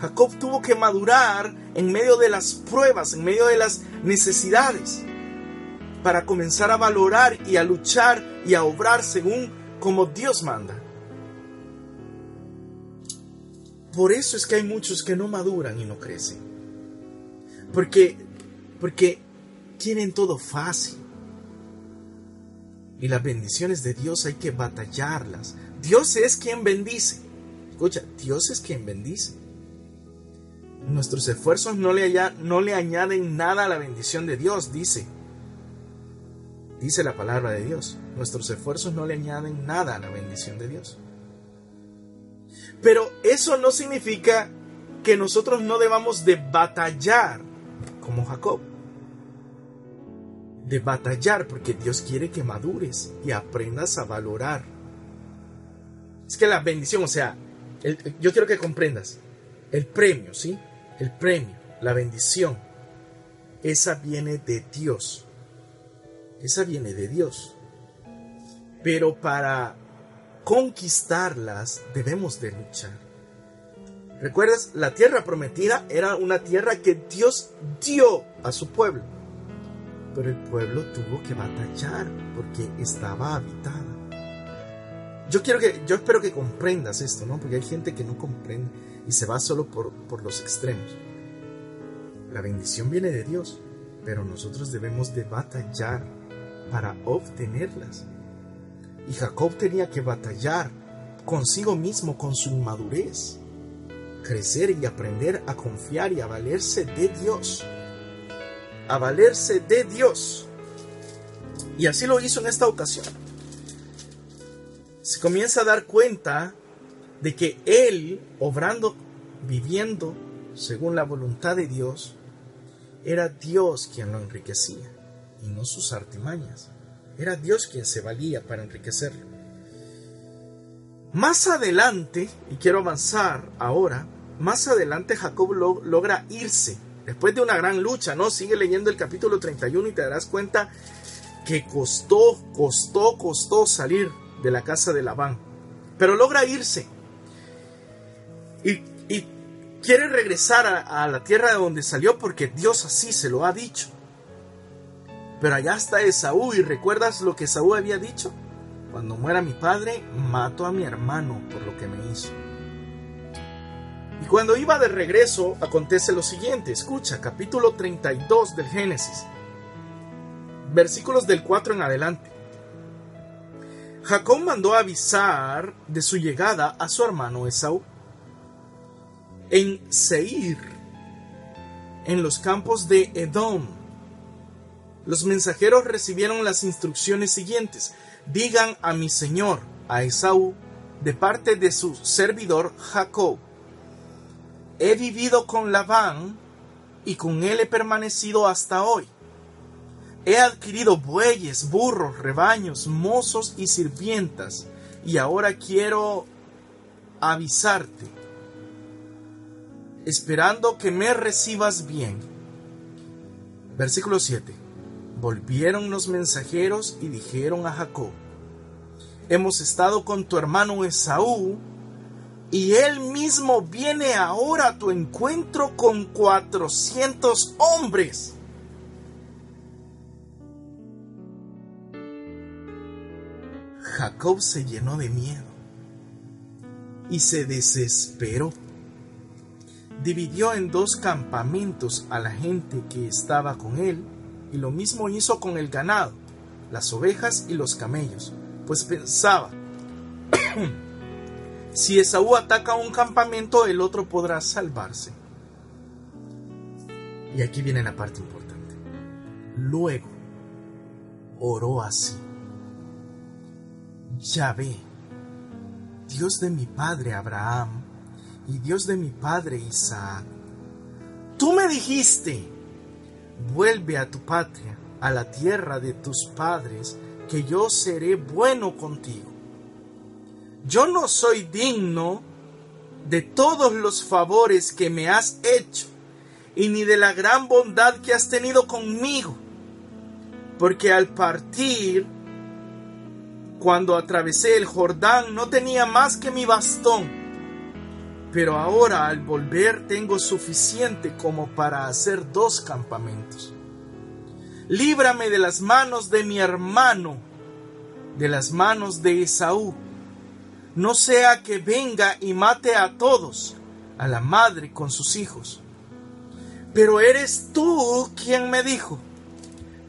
Jacob tuvo que madurar en medio de las pruebas, en medio de las necesidades, para comenzar a valorar y a luchar y a obrar según como Dios manda. Por eso es que hay muchos que no maduran y no crecen. Porque, porque tienen todo fácil. Y las bendiciones de Dios hay que batallarlas. Dios es quien bendice. Escucha, Dios es quien bendice. Nuestros esfuerzos no le, no le añaden nada a la bendición de Dios, dice. Dice la palabra de Dios. Nuestros esfuerzos no le añaden nada a la bendición de Dios. Pero eso no significa que nosotros no debamos de batallar como Jacob. De batallar porque Dios quiere que madures y aprendas a valorar. Es que la bendición, o sea, yo quiero que comprendas, el premio, ¿sí? El premio, la bendición, esa viene de Dios. Esa viene de Dios. Pero para conquistarlas debemos de luchar. ¿Recuerdas? La tierra prometida era una tierra que Dios dio a su pueblo. Pero el pueblo tuvo que batallar porque estaba habitada. Yo quiero que, yo espero que comprendas esto, ¿no? Porque hay gente que no comprende y se va solo por, por los extremos. La bendición viene de Dios, pero nosotros debemos de batallar para obtenerlas. Y Jacob tenía que batallar consigo mismo con su inmadurez, crecer y aprender a confiar y a valerse de Dios. A valerse de Dios. Y así lo hizo en esta ocasión se comienza a dar cuenta de que él, obrando, viviendo según la voluntad de Dios, era Dios quien lo enriquecía y no sus artimañas. Era Dios quien se valía para enriquecerlo. Más adelante, y quiero avanzar ahora, más adelante Jacob logra irse, después de una gran lucha, ¿no? Sigue leyendo el capítulo 31 y te darás cuenta que costó, costó, costó salir de la casa de Labán. Pero logra irse. Y, quiere regresar a, la tierra de donde salió porque Dios así se lo ha dicho. Pero allá está Esaú y recuerdas lo que Esaú había dicho. Cuando muera mi padre, mato a mi hermano por lo que me hizo. Y cuando iba de regreso, acontece lo siguiente. Escucha, capítulo 32 del Génesis. Versículos del 4 en adelante. Jacob mandó avisar de su llegada a su hermano Esaú. En Seir, en los campos de Edom, los mensajeros recibieron las instrucciones siguientes. Digan a mi señor, a Esaú, de parte de su servidor Jacob, he vivido con Labán y con él he permanecido hasta hoy. he adquirido bueyes, burros, rebaños, mozos y sirvientas, y ahora quiero avisarte, esperando que me recibas bien. Versículo 7. Volvieron los mensajeros y dijeron a Jacob, hemos estado con tu hermano Esaú, y él mismo viene ahora a tu encuentro con cuatrocientos hombres. Jacob se llenó de miedo y se desesperó. Dividió en dos campamentos a la gente que estaba con él y lo mismo hizo con el ganado, las ovejas y los camellos, pues pensaba, si Esaú ataca un campamento, el otro podrá salvarse. Y aquí viene la parte importante. Luego oró así. Yahvé, Dios de mi padre Abraham y Dios de mi padre Isaac, tú me dijiste, vuelve a tu patria, a la tierra de tus padres, que yo seré bueno contigo. Yo no soy digno de todos los favores que me has hecho y ni de la gran bondad que has tenido conmigo, porque al partir, cuando atravesé el Jordán, no tenía más que mi bastón, pero ahora al volver tengo suficiente como para hacer dos campamentos. Líbrame de las manos de mi hermano, de las manos de Esaú no sea que venga y mate a todos, a la madre con sus hijos. Pero eres tú quien me dijo,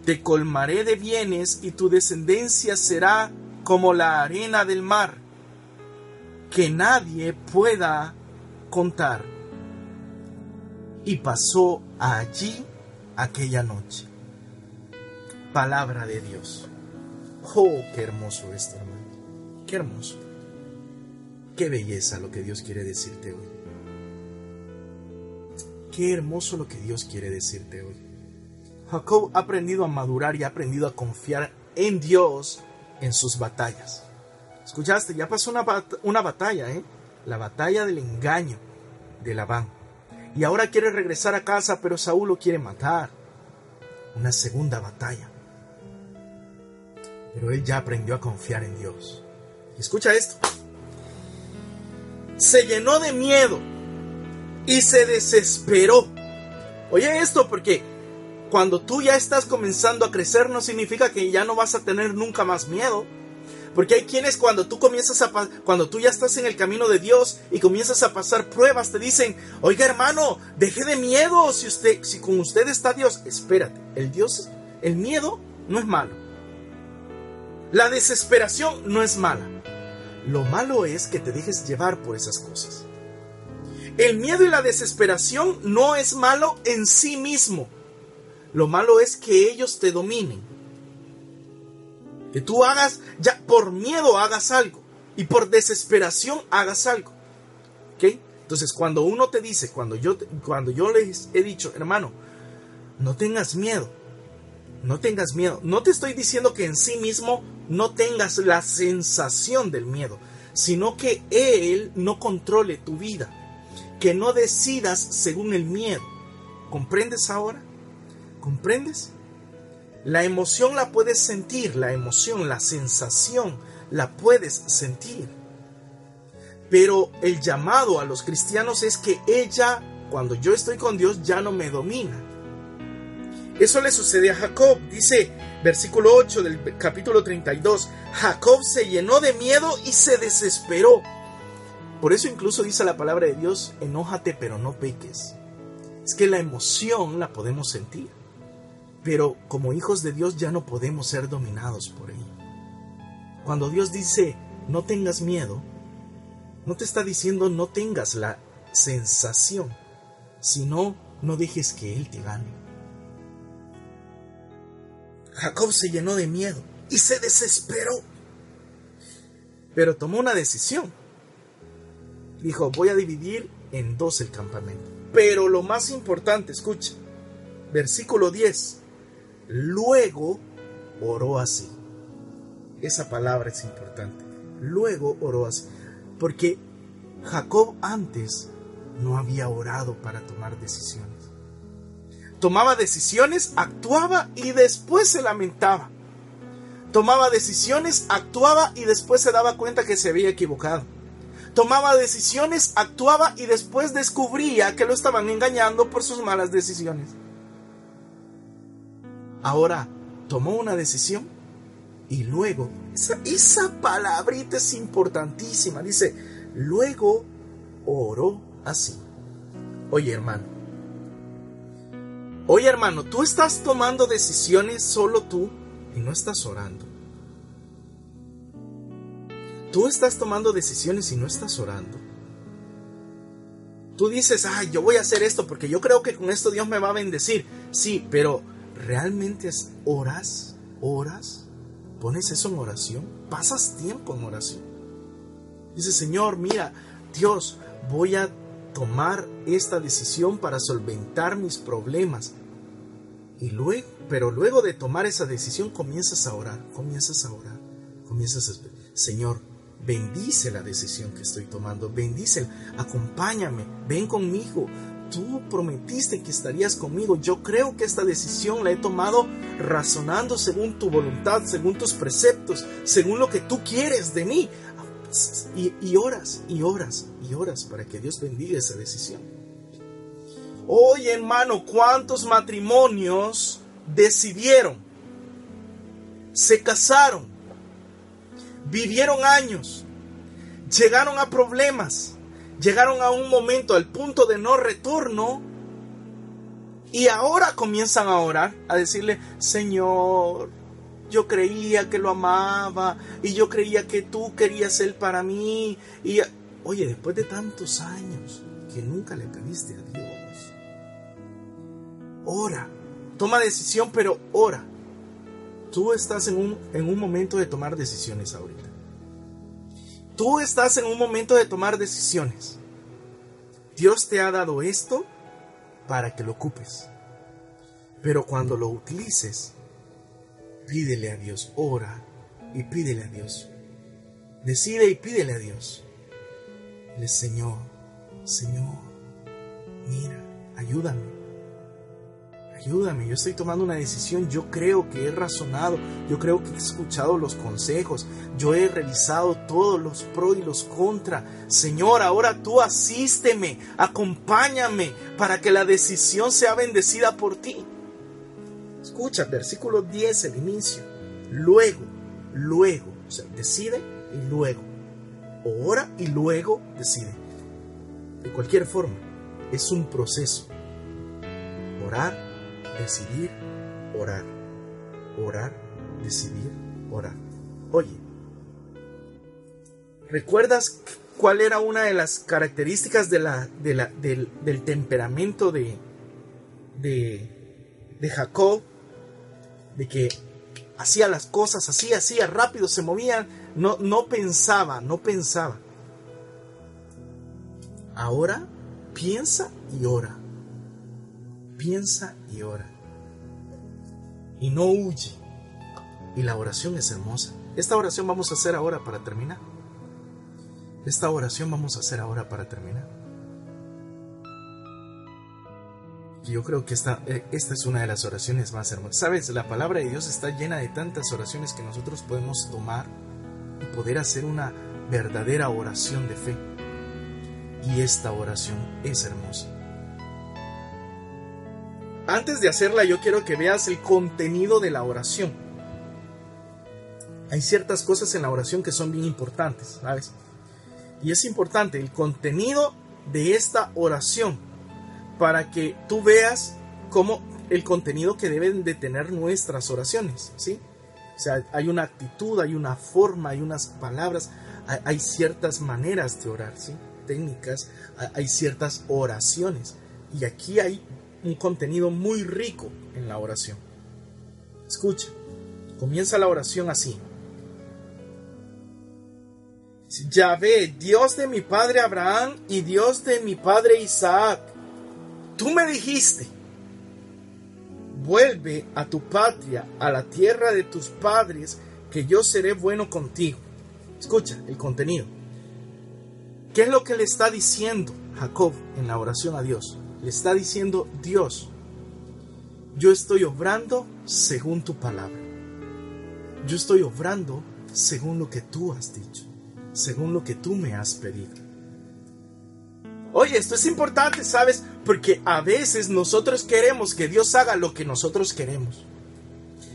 te colmaré de bienes y tu descendencia será como la arena del mar, que nadie pueda contar. Y pasó allí aquella noche. Palabra de Dios. Oh, qué hermoso esto, hermano. Qué hermoso. Qué belleza lo que Dios quiere decirte hoy. Qué hermoso lo que Dios quiere decirte hoy. Jacob ha aprendido a madurar y ha aprendido a confiar en Dios en sus batallas. Escuchaste, ya pasó una, una batalla, ¿eh? La batalla del engaño de Labán. Y ahora quiere regresar a casa, pero Saúl lo quiere matar. Una segunda batalla. Pero él ya aprendió a confiar en Dios. escucha esto se llenó de miedo y se desesperó. Oye esto porque cuando tú ya estás comenzando a crecer no significa que ya no vas a tener nunca más miedo. Porque hay quienes cuando tú comienzas a cuando tú ya estás en el camino de Dios y comienzas a pasar pruebas te dicen, "Oiga, hermano, deje de miedo, si usted si con usted está Dios, espérate, el Dios el miedo no es malo. La desesperación no es mala. Lo malo es que te dejes llevar por esas cosas. El miedo y la desesperación no es malo en sí mismo. Lo malo es que ellos te dominen. Que tú hagas, ya por miedo hagas algo y por desesperación hagas algo. ¿Ok? Entonces, cuando uno te dice, cuando yo, cuando yo les he dicho, hermano, no tengas miedo, no tengas miedo. No te estoy diciendo que en sí mismo no tengas la sensación del miedo, sino que Él no controle tu vida, que no decidas según el miedo. ¿Comprendes ahora? ¿Comprendes? La emoción la puedes sentir, la emoción, la sensación, la puedes sentir. Pero el llamado a los cristianos es que ella, cuando yo estoy con Dios, ya no me domina eso le sucede a Jacob. Dice versículo 8 del capítulo 32. Jacob se llenó de miedo y se desesperó. Por eso incluso dice la palabra de Dios, enójate pero no peques. Es que la emoción la podemos sentir. Pero como hijos de Dios ya no podemos ser dominados por ella. Cuando Dios dice, no tengas miedo, no te está diciendo no tengas la sensación, sino no dejes que Él te gane. Jacob se llenó de miedo y se desesperó. Pero tomó una decisión. Dijo, voy a dividir en dos el campamento. Pero lo más importante, escucha, versículo 10, luego oró así. Esa palabra es importante. Luego oró así. Porque Jacob antes no había orado para tomar decisiones. Tomaba decisiones, actuaba y después se lamentaba. Tomaba decisiones, actuaba y después se daba cuenta que se había equivocado. Tomaba decisiones, actuaba y después descubría que lo estaban engañando por sus malas decisiones. Ahora tomó una decisión y luego, esa, esa palabrita es importantísima, dice, luego oró así. Oye hermano, oye hermano, tú estás tomando decisiones solo tú y no estás orando. Tú estás tomando decisiones y no estás orando. Tú dices, ay, yo voy a hacer esto porque yo creo que con esto Dios me va a bendecir. Sí, pero ¿realmente es oras? ¿Oras? ¿Pones eso en oración? ¿Pasas tiempo en oración? Dice, Señor, mira, Dios, voy a tomar esta decisión para solventar mis problemas. Y luego, pero luego de tomar esa decisión comienzas a orar, comienzas a orar, comienzas a Señor, bendice la decisión que estoy tomando, bendice, acompáñame, ven conmigo. Tú prometiste que estarías conmigo. Yo creo que esta decisión la he tomado razonando según tu voluntad, según tus preceptos, según lo que tú quieres de mí. Y, y oras, y oras, y oras para que Dios bendiga esa decisión. Oye, hermano, ¿cuántos matrimonios decidieron? Se casaron, vivieron años, llegaron a problemas, llegaron a un momento, al punto de no retorno, y ahora comienzan a orar, a decirle, Señor, yo creía que lo amaba y yo creía que tú querías Él para mí. Y oye, después de tantos años que nunca le pediste a Dios, ora, toma decisión, pero ora. Tú estás en un, en un momento de tomar decisiones ahorita. Tú estás en un momento de tomar decisiones. Dios te ha dado esto para que lo ocupes. Pero cuando lo utilices, pídele a Dios, ora y pídele a Dios. Decide y pídele a Dios. Dile, Señor, Señor, mira, ayúdame. Ayúdame, yo estoy tomando una decisión, yo creo que he razonado, yo creo que he escuchado los consejos, yo he revisado todos los pros y los contra. Señor, ahora tú asísteme, acompáñame para que la decisión sea bendecida por ti. Escucha, versículo 10, el inicio. Luego, luego, o sea, decide y luego. Ora y luego decide. De cualquier forma, es un proceso. Orar, decidir, orar. Orar, decidir, orar. Oye, ¿recuerdas cuál era una de las características del, del temperamento de, de, de Jacob? de que hacía las cosas así, hacía rápido, se movía, no, no pensaba, no pensaba. Ahora piensa y ora. Piensa y ora. Y no huye. Y la oración es hermosa. Esta oración vamos a hacer ahora para terminar. Esta oración vamos a hacer ahora para terminar. Yo creo que esta, eh, esta es una de las oraciones más hermosas. Sabes, la palabra de Dios está llena de tantas oraciones que nosotros podemos tomar y poder hacer una verdadera oración de fe. Y esta oración es hermosa. Antes de hacerla, yo quiero que veas el contenido de la oración. Hay ciertas cosas en la oración que son bien importantes, ¿sabes? Y es importante el contenido de esta oración para que tú veas cómo el contenido que deben de tener nuestras oraciones, ¿sí? O sea, hay una actitud, hay una forma, hay unas palabras, hay, ciertas maneras de orar, ¿sí? Técnicas, hay ciertas oraciones. Y aquí hay un contenido muy rico en la oración. Escucha, comienza la oración así. Yahvé, Dios de mi padre Abraham y Dios de mi padre Isaac Tú me dijiste, vuelve a tu patria, a la tierra de tus padres, que yo seré bueno contigo. Escucha el contenido. ¿Qué es lo que le está diciendo Jacob en la oración a Dios? Le está diciendo, Dios, yo estoy obrando según tu palabra. Yo estoy obrando según lo que tú has dicho, según lo que tú me has pedido. Oye, esto es importante, ¿sabes? Porque a veces nosotros queremos que Dios haga lo que nosotros queremos.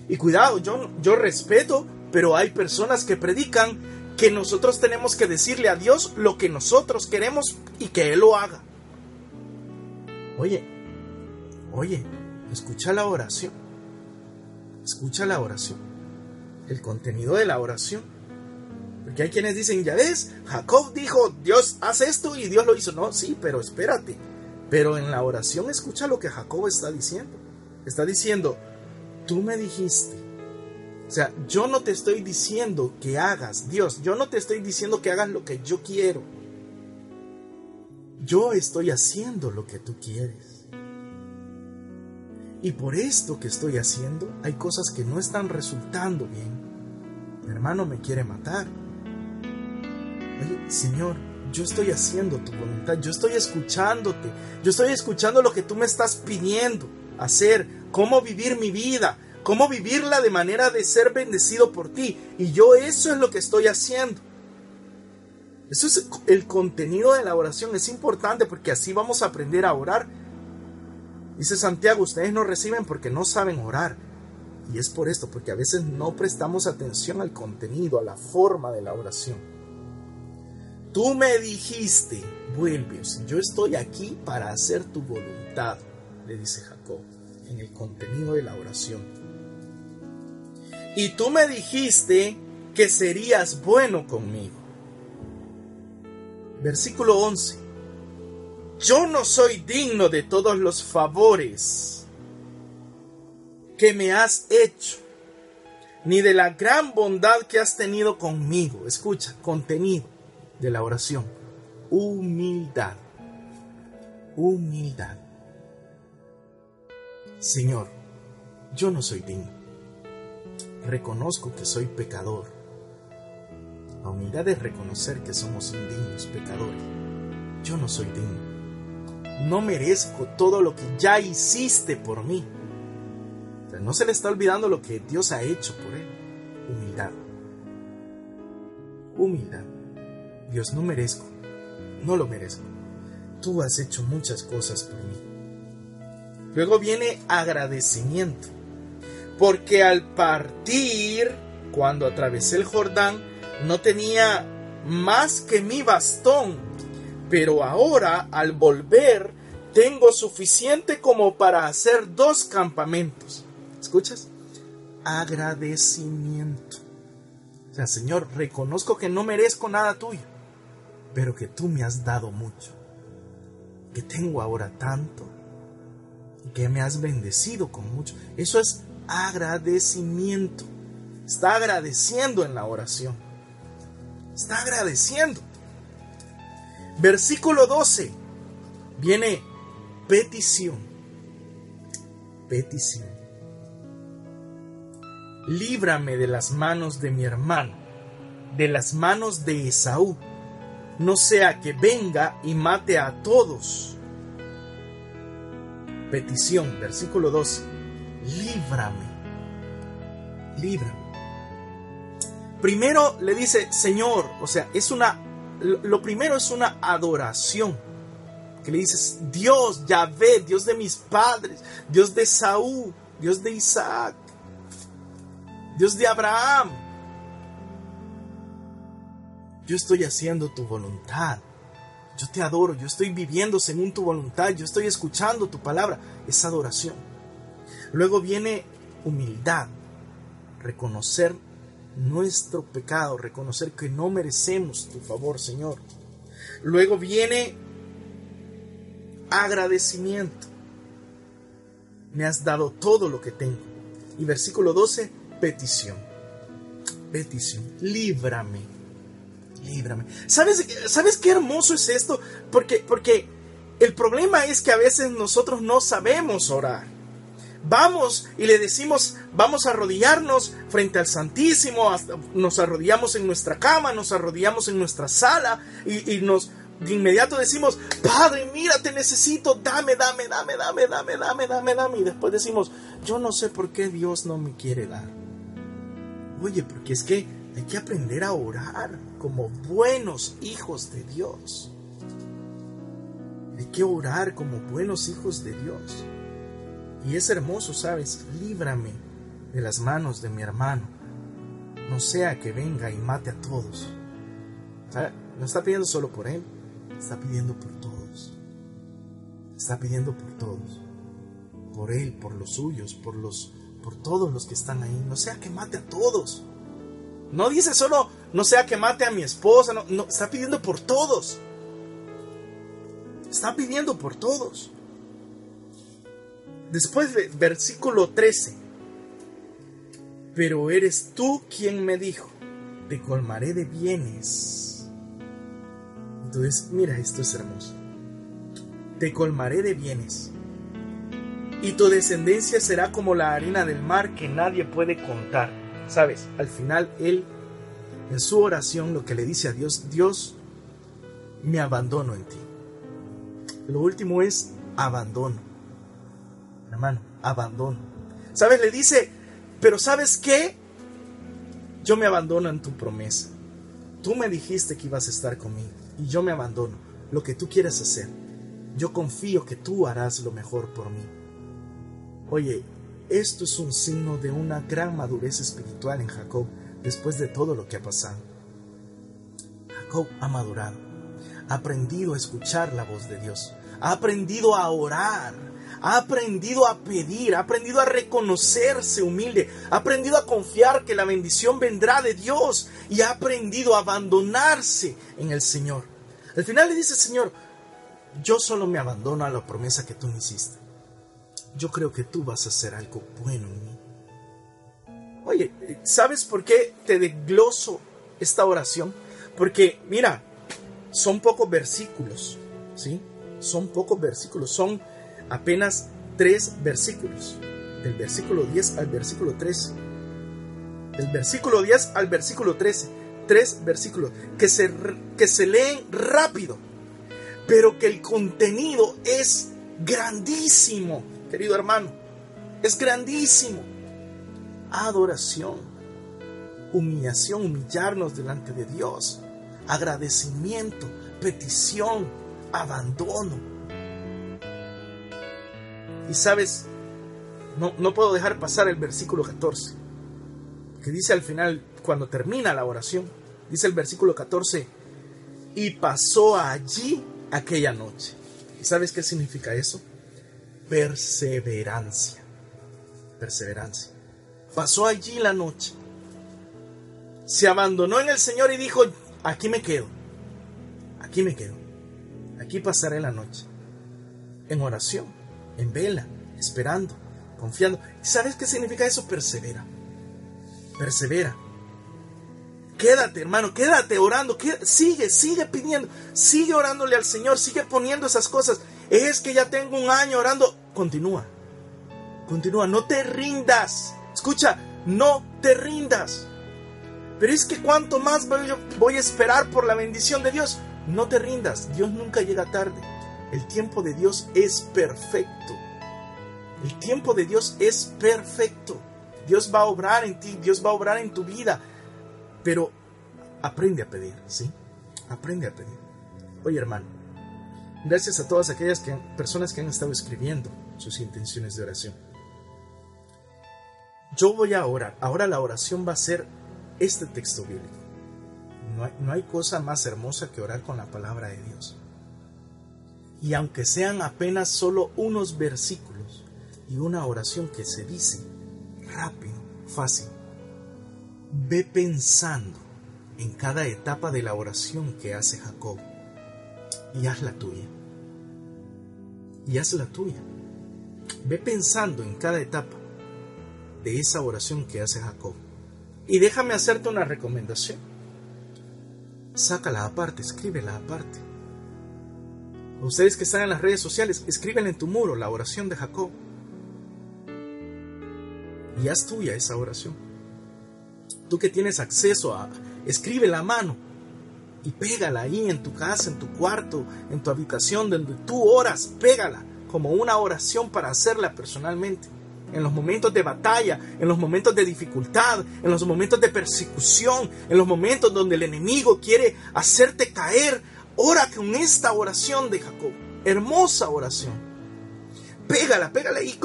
Y cuidado, yo, yo respeto, pero hay personas que predican que nosotros tenemos que decirle a Dios lo que nosotros queremos y que Él lo haga. Oye, oye, escucha la oración. Escucha la oración. El contenido de la oración. Porque hay quienes dicen, ya ves, Jacob dijo, Dios hace esto y Dios lo hizo. No, sí, pero espérate. Pero en la oración escucha lo que Jacob está diciendo. Está diciendo, tú me dijiste. O sea, yo no te estoy diciendo que hagas, Dios, yo no te estoy diciendo que hagas lo que yo quiero. Yo estoy haciendo lo que tú quieres. Y por esto que estoy haciendo, hay cosas que no están resultando bien. Mi hermano me quiere matar Señor, yo estoy haciendo tu voluntad, yo estoy escuchándote, yo estoy escuchando lo que tú me estás pidiendo hacer, cómo vivir mi vida, cómo vivirla de manera de ser bendecido por ti. Y yo eso es lo que estoy haciendo. Eso es el contenido de la oración, es importante porque así vamos a aprender a orar. Dice Santiago, ustedes no reciben porque no saben orar. Y es por esto, porque a veces no prestamos atención al contenido, a la forma de la oración. Tú me dijiste, vuelve, yo estoy aquí para hacer tu voluntad, le dice Jacob en el contenido de la oración. Y tú me dijiste que serías bueno conmigo. Versículo 11. Yo no soy digno de todos los favores que me has hecho, ni de la gran bondad que has tenido conmigo. Escucha, contenido de la oración. Humildad. Humildad. Señor, yo no soy digno. Reconozco que soy pecador. La humildad es reconocer que somos indignos, pecadores. Yo no soy digno. No merezco todo lo que ya hiciste por mí. no se le está olvidando lo que Dios ha hecho por él. Humildad. Humildad. Dios, no merezco, no lo merezco. Tú has hecho muchas cosas por mí. Luego viene agradecimiento, porque al partir, cuando atravesé el Jordán, no tenía más que mi bastón, pero ahora al volver tengo suficiente como para hacer dos campamentos. ¿Escuchas? Agradecimiento. O sea, Señor, reconozco que no merezco nada tuyo pero que tú me has dado mucho, que tengo ahora tanto y que me has bendecido con mucho. Eso es agradecimiento. Está agradeciendo en la oración. Está agradeciendo. Versículo 12. Viene petición. Petición. Líbrame de las manos de mi hermano, de las manos de Esaú no sea que venga y mate a todos. Petición, versículo 12. Líbrame. Líbrame. Primero le dice, Señor, o sea, es una, lo primero es una adoración. Que le dices, Dios, Yahvé, Dios de mis padres, Dios de Saúl, Dios de Isaac, Dios de Abraham, yo estoy haciendo tu voluntad. Yo te adoro, yo estoy viviendo según tu voluntad, yo estoy escuchando tu palabra. Es adoración. Luego viene humildad, reconocer nuestro pecado, reconocer que no merecemos tu favor, Señor. Luego viene agradecimiento. Me has dado todo lo que tengo. Y versículo 12, petición. Petición, líbrame líbrame. ¿Sabes, ¿Sabes qué hermoso es esto? Porque, porque el problema es que a veces nosotros no sabemos orar. Vamos y le decimos, vamos a arrodillarnos frente al Santísimo, nos arrodillamos en nuestra cama, nos arrodillamos en nuestra sala y, nos de inmediato decimos, Padre, mira, te necesito, dame, dame, dame, dame, dame, dame, dame, dame. Y después decimos, yo no sé por qué Dios no me quiere dar. Oye, porque es que hay que aprender a orar como buenos hijos de Dios. Hay que orar como buenos hijos de Dios. Y es hermoso, ¿sabes? Líbrame de las manos de mi hermano. No sea que venga y mate a todos. No está pidiendo solo por él, está pidiendo por todos. Está pidiendo por todos. Por él, por los suyos, por los por todos los que están ahí. No sea que mate a todos. No dice solo no sea que mate a mi esposa, no, no está pidiendo por todos. Está pidiendo por todos. Después de versículo 13. Pero eres tú quien me dijo, te colmaré de bienes. Entonces, mira, esto es hermoso. Te colmaré de bienes. Y tu descendencia será como la harina del mar que nadie puede contar. Sabes, al final él, en su oración, lo que le dice a Dios, Dios, me abandono en ti. Lo último es abandono hermano, abandono. ¿Sabes? Le dice, pero ¿sabes qué? Yo me abandono en tu promesa. Tú me dijiste que ibas a estar conmigo y yo me abandono. Lo que tú quieras hacer. Yo confío que tú harás lo mejor por mí. Oye, esto es un signo de una gran madurez espiritual en Jacob después de todo lo que ha pasado. Jacob ha madurado, ha aprendido a escuchar la voz de Dios, ha aprendido a orar, ha aprendido a pedir, ha aprendido a reconocerse humilde, ha aprendido a confiar que la bendición vendrá de Dios y ha aprendido a abandonarse en el Señor. Al final le dice, Señor, yo solo me abandono a la promesa que tú me hiciste. Yo creo que tú vas a hacer algo bueno en mí. Oye, ¿sabes por qué te desgloso esta oración? Porque, mira, son pocos versículos, ¿sí? Son pocos versículos, son apenas tres versículos, del versículo 10 al versículo 13. Del versículo 10 al versículo 13, tres versículos que se, que se leen rápido, pero que el contenido es grandísimo, querido hermano, es grandísimo. Adoración, humillación, humillarnos delante de Dios, agradecimiento, petición, abandono y sabes, no, no puedo dejar pasar el versículo 14, que dice al final, cuando termina la oración, dice el versículo 14, y pasó allí aquella noche. ¿Y sabes qué significa eso? Perseverancia. Perseverancia. Pasó allí la noche. Se abandonó en el Señor y dijo, aquí me quedo. Aquí me quedo. Aquí pasaré la noche. En oración en vela, esperando, confiando. ¿Sabes qué significa eso? Persevera. Persevera. Quédate, hermano, quédate orando, sigue, sigue pidiendo, sigue orándole al Señor, sigue poniendo esas cosas. Es que ya tengo un año orando. Continúa, continúa, no te rindas. Escucha, no te rindas. Pero es que cuanto más voy a esperar por la bendición de Dios, no te rindas. Dios nunca llega tarde. El tiempo de Dios es perfecto. El tiempo de Dios es perfecto. Dios va a obrar en ti, Dios va a obrar en tu vida. Pero aprende a pedir, ¿sí? Aprende a pedir. Oye, hermano, gracias a todas aquellas personas que han estado escribiendo sus intenciones de oración. Yo voy a orar. Ahora la oración va a ser este texto bíblico. No no hay cosa más hermosa que orar con la palabra de Dios y aunque sean apenas solo unos versículos y una oración que se dice rápido, fácil, ve pensando en cada etapa de la oración que hace Jacob y haz la tuya. Y haz la tuya. Ve pensando en cada etapa de esa oración que hace Jacob. Y déjame hacerte una recomendación. Sácala aparte, escríbela aparte Ustedes que están en las redes sociales, escriben en tu muro la oración de Jacob. y haz tuya esa oración. Tú que tienes acceso a, escribe la mano y pégala ahí en tu casa, en tu cuarto, en tu habitación, donde tú oras, pégala como una oración para hacerla personalmente. En los momentos de batalla, en los momentos de dificultad, en los momentos de persecución, en los momentos donde el enemigo quiere hacerte caer, ora con esta oración de Jacob. Hermosa oración pégala, pégala ahí,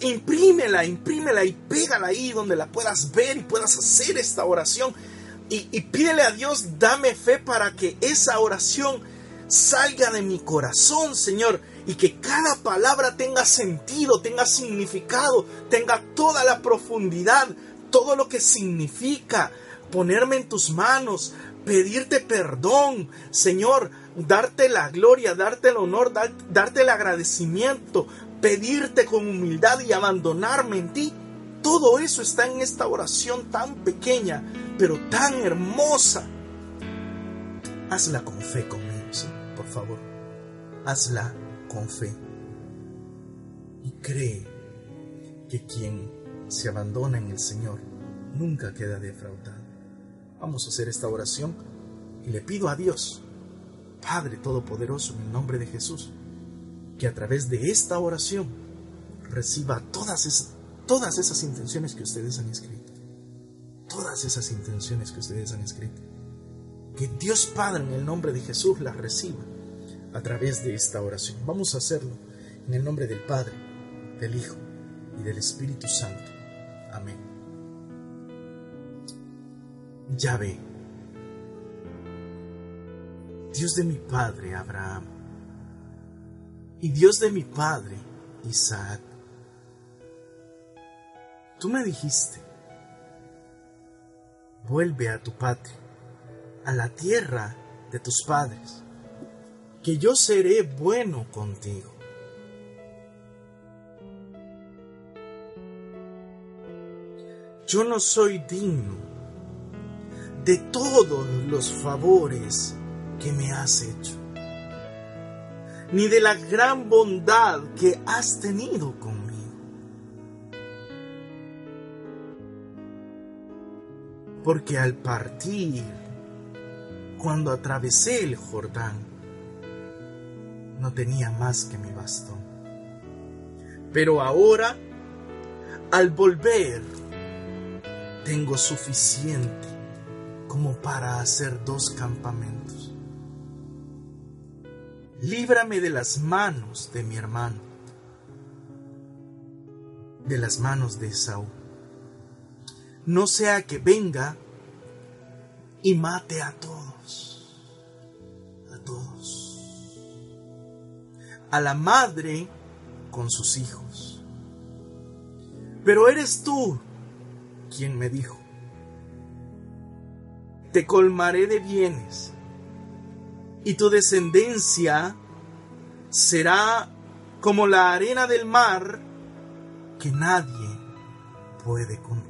imprímela, imprímela y pégala ahí donde la puedas ver y puedas hacer esta oración. Y, y, pídele a Dios, dame fe para que esa oración salga de mi corazón, Señor, y que cada palabra tenga sentido, tenga significado, tenga toda la profundidad, todo lo que significa ponerme en tus manos, pedirte perdón, Señor, darte la gloria, darte el honor, darte el agradecimiento, pedirte con humildad y abandonarme en ti. Todo eso está en esta oración tan pequeña, pero tan hermosa. Hazla con fe conmigo, por favor. Hazla con fe. Y cree que quien se abandona en el Señor nunca queda defraudado. Vamos a hacer esta oración y le pido a Dios, Padre Todopoderoso, en el nombre de Jesús, que a través de esta oración reciba todas todas esas intenciones que ustedes han escrito. Todas esas intenciones que ustedes han escrito. Que Dios Padre en el nombre de Jesús las reciba a través de esta oración. Vamos a hacerlo en el nombre del Padre, del Hijo y del Espíritu Santo. Amén. Ya ve. Dios de mi Padre Abraham y Dios de mi padre, Isaac. Tú me dijiste, vuelve a tu patria, a la tierra de tus padres, que yo seré bueno contigo. Yo no soy digno de todos los favores que me has hecho ni de la gran bondad que has tenido conmigo. Porque al partir, cuando atravesé el Jordán, no tenía más que mi bastón. Pero ahora, al volver, tengo suficiente como para hacer dos campamentos líbrame de las manos de mi hermano, de las manos de Esaú. No sea que venga y mate a todos, a todos, a la madre con sus hijos. Pero eres tú quien me dijo, te colmaré de bienes y tu descendencia será como la arena del mar que nadie puede contar.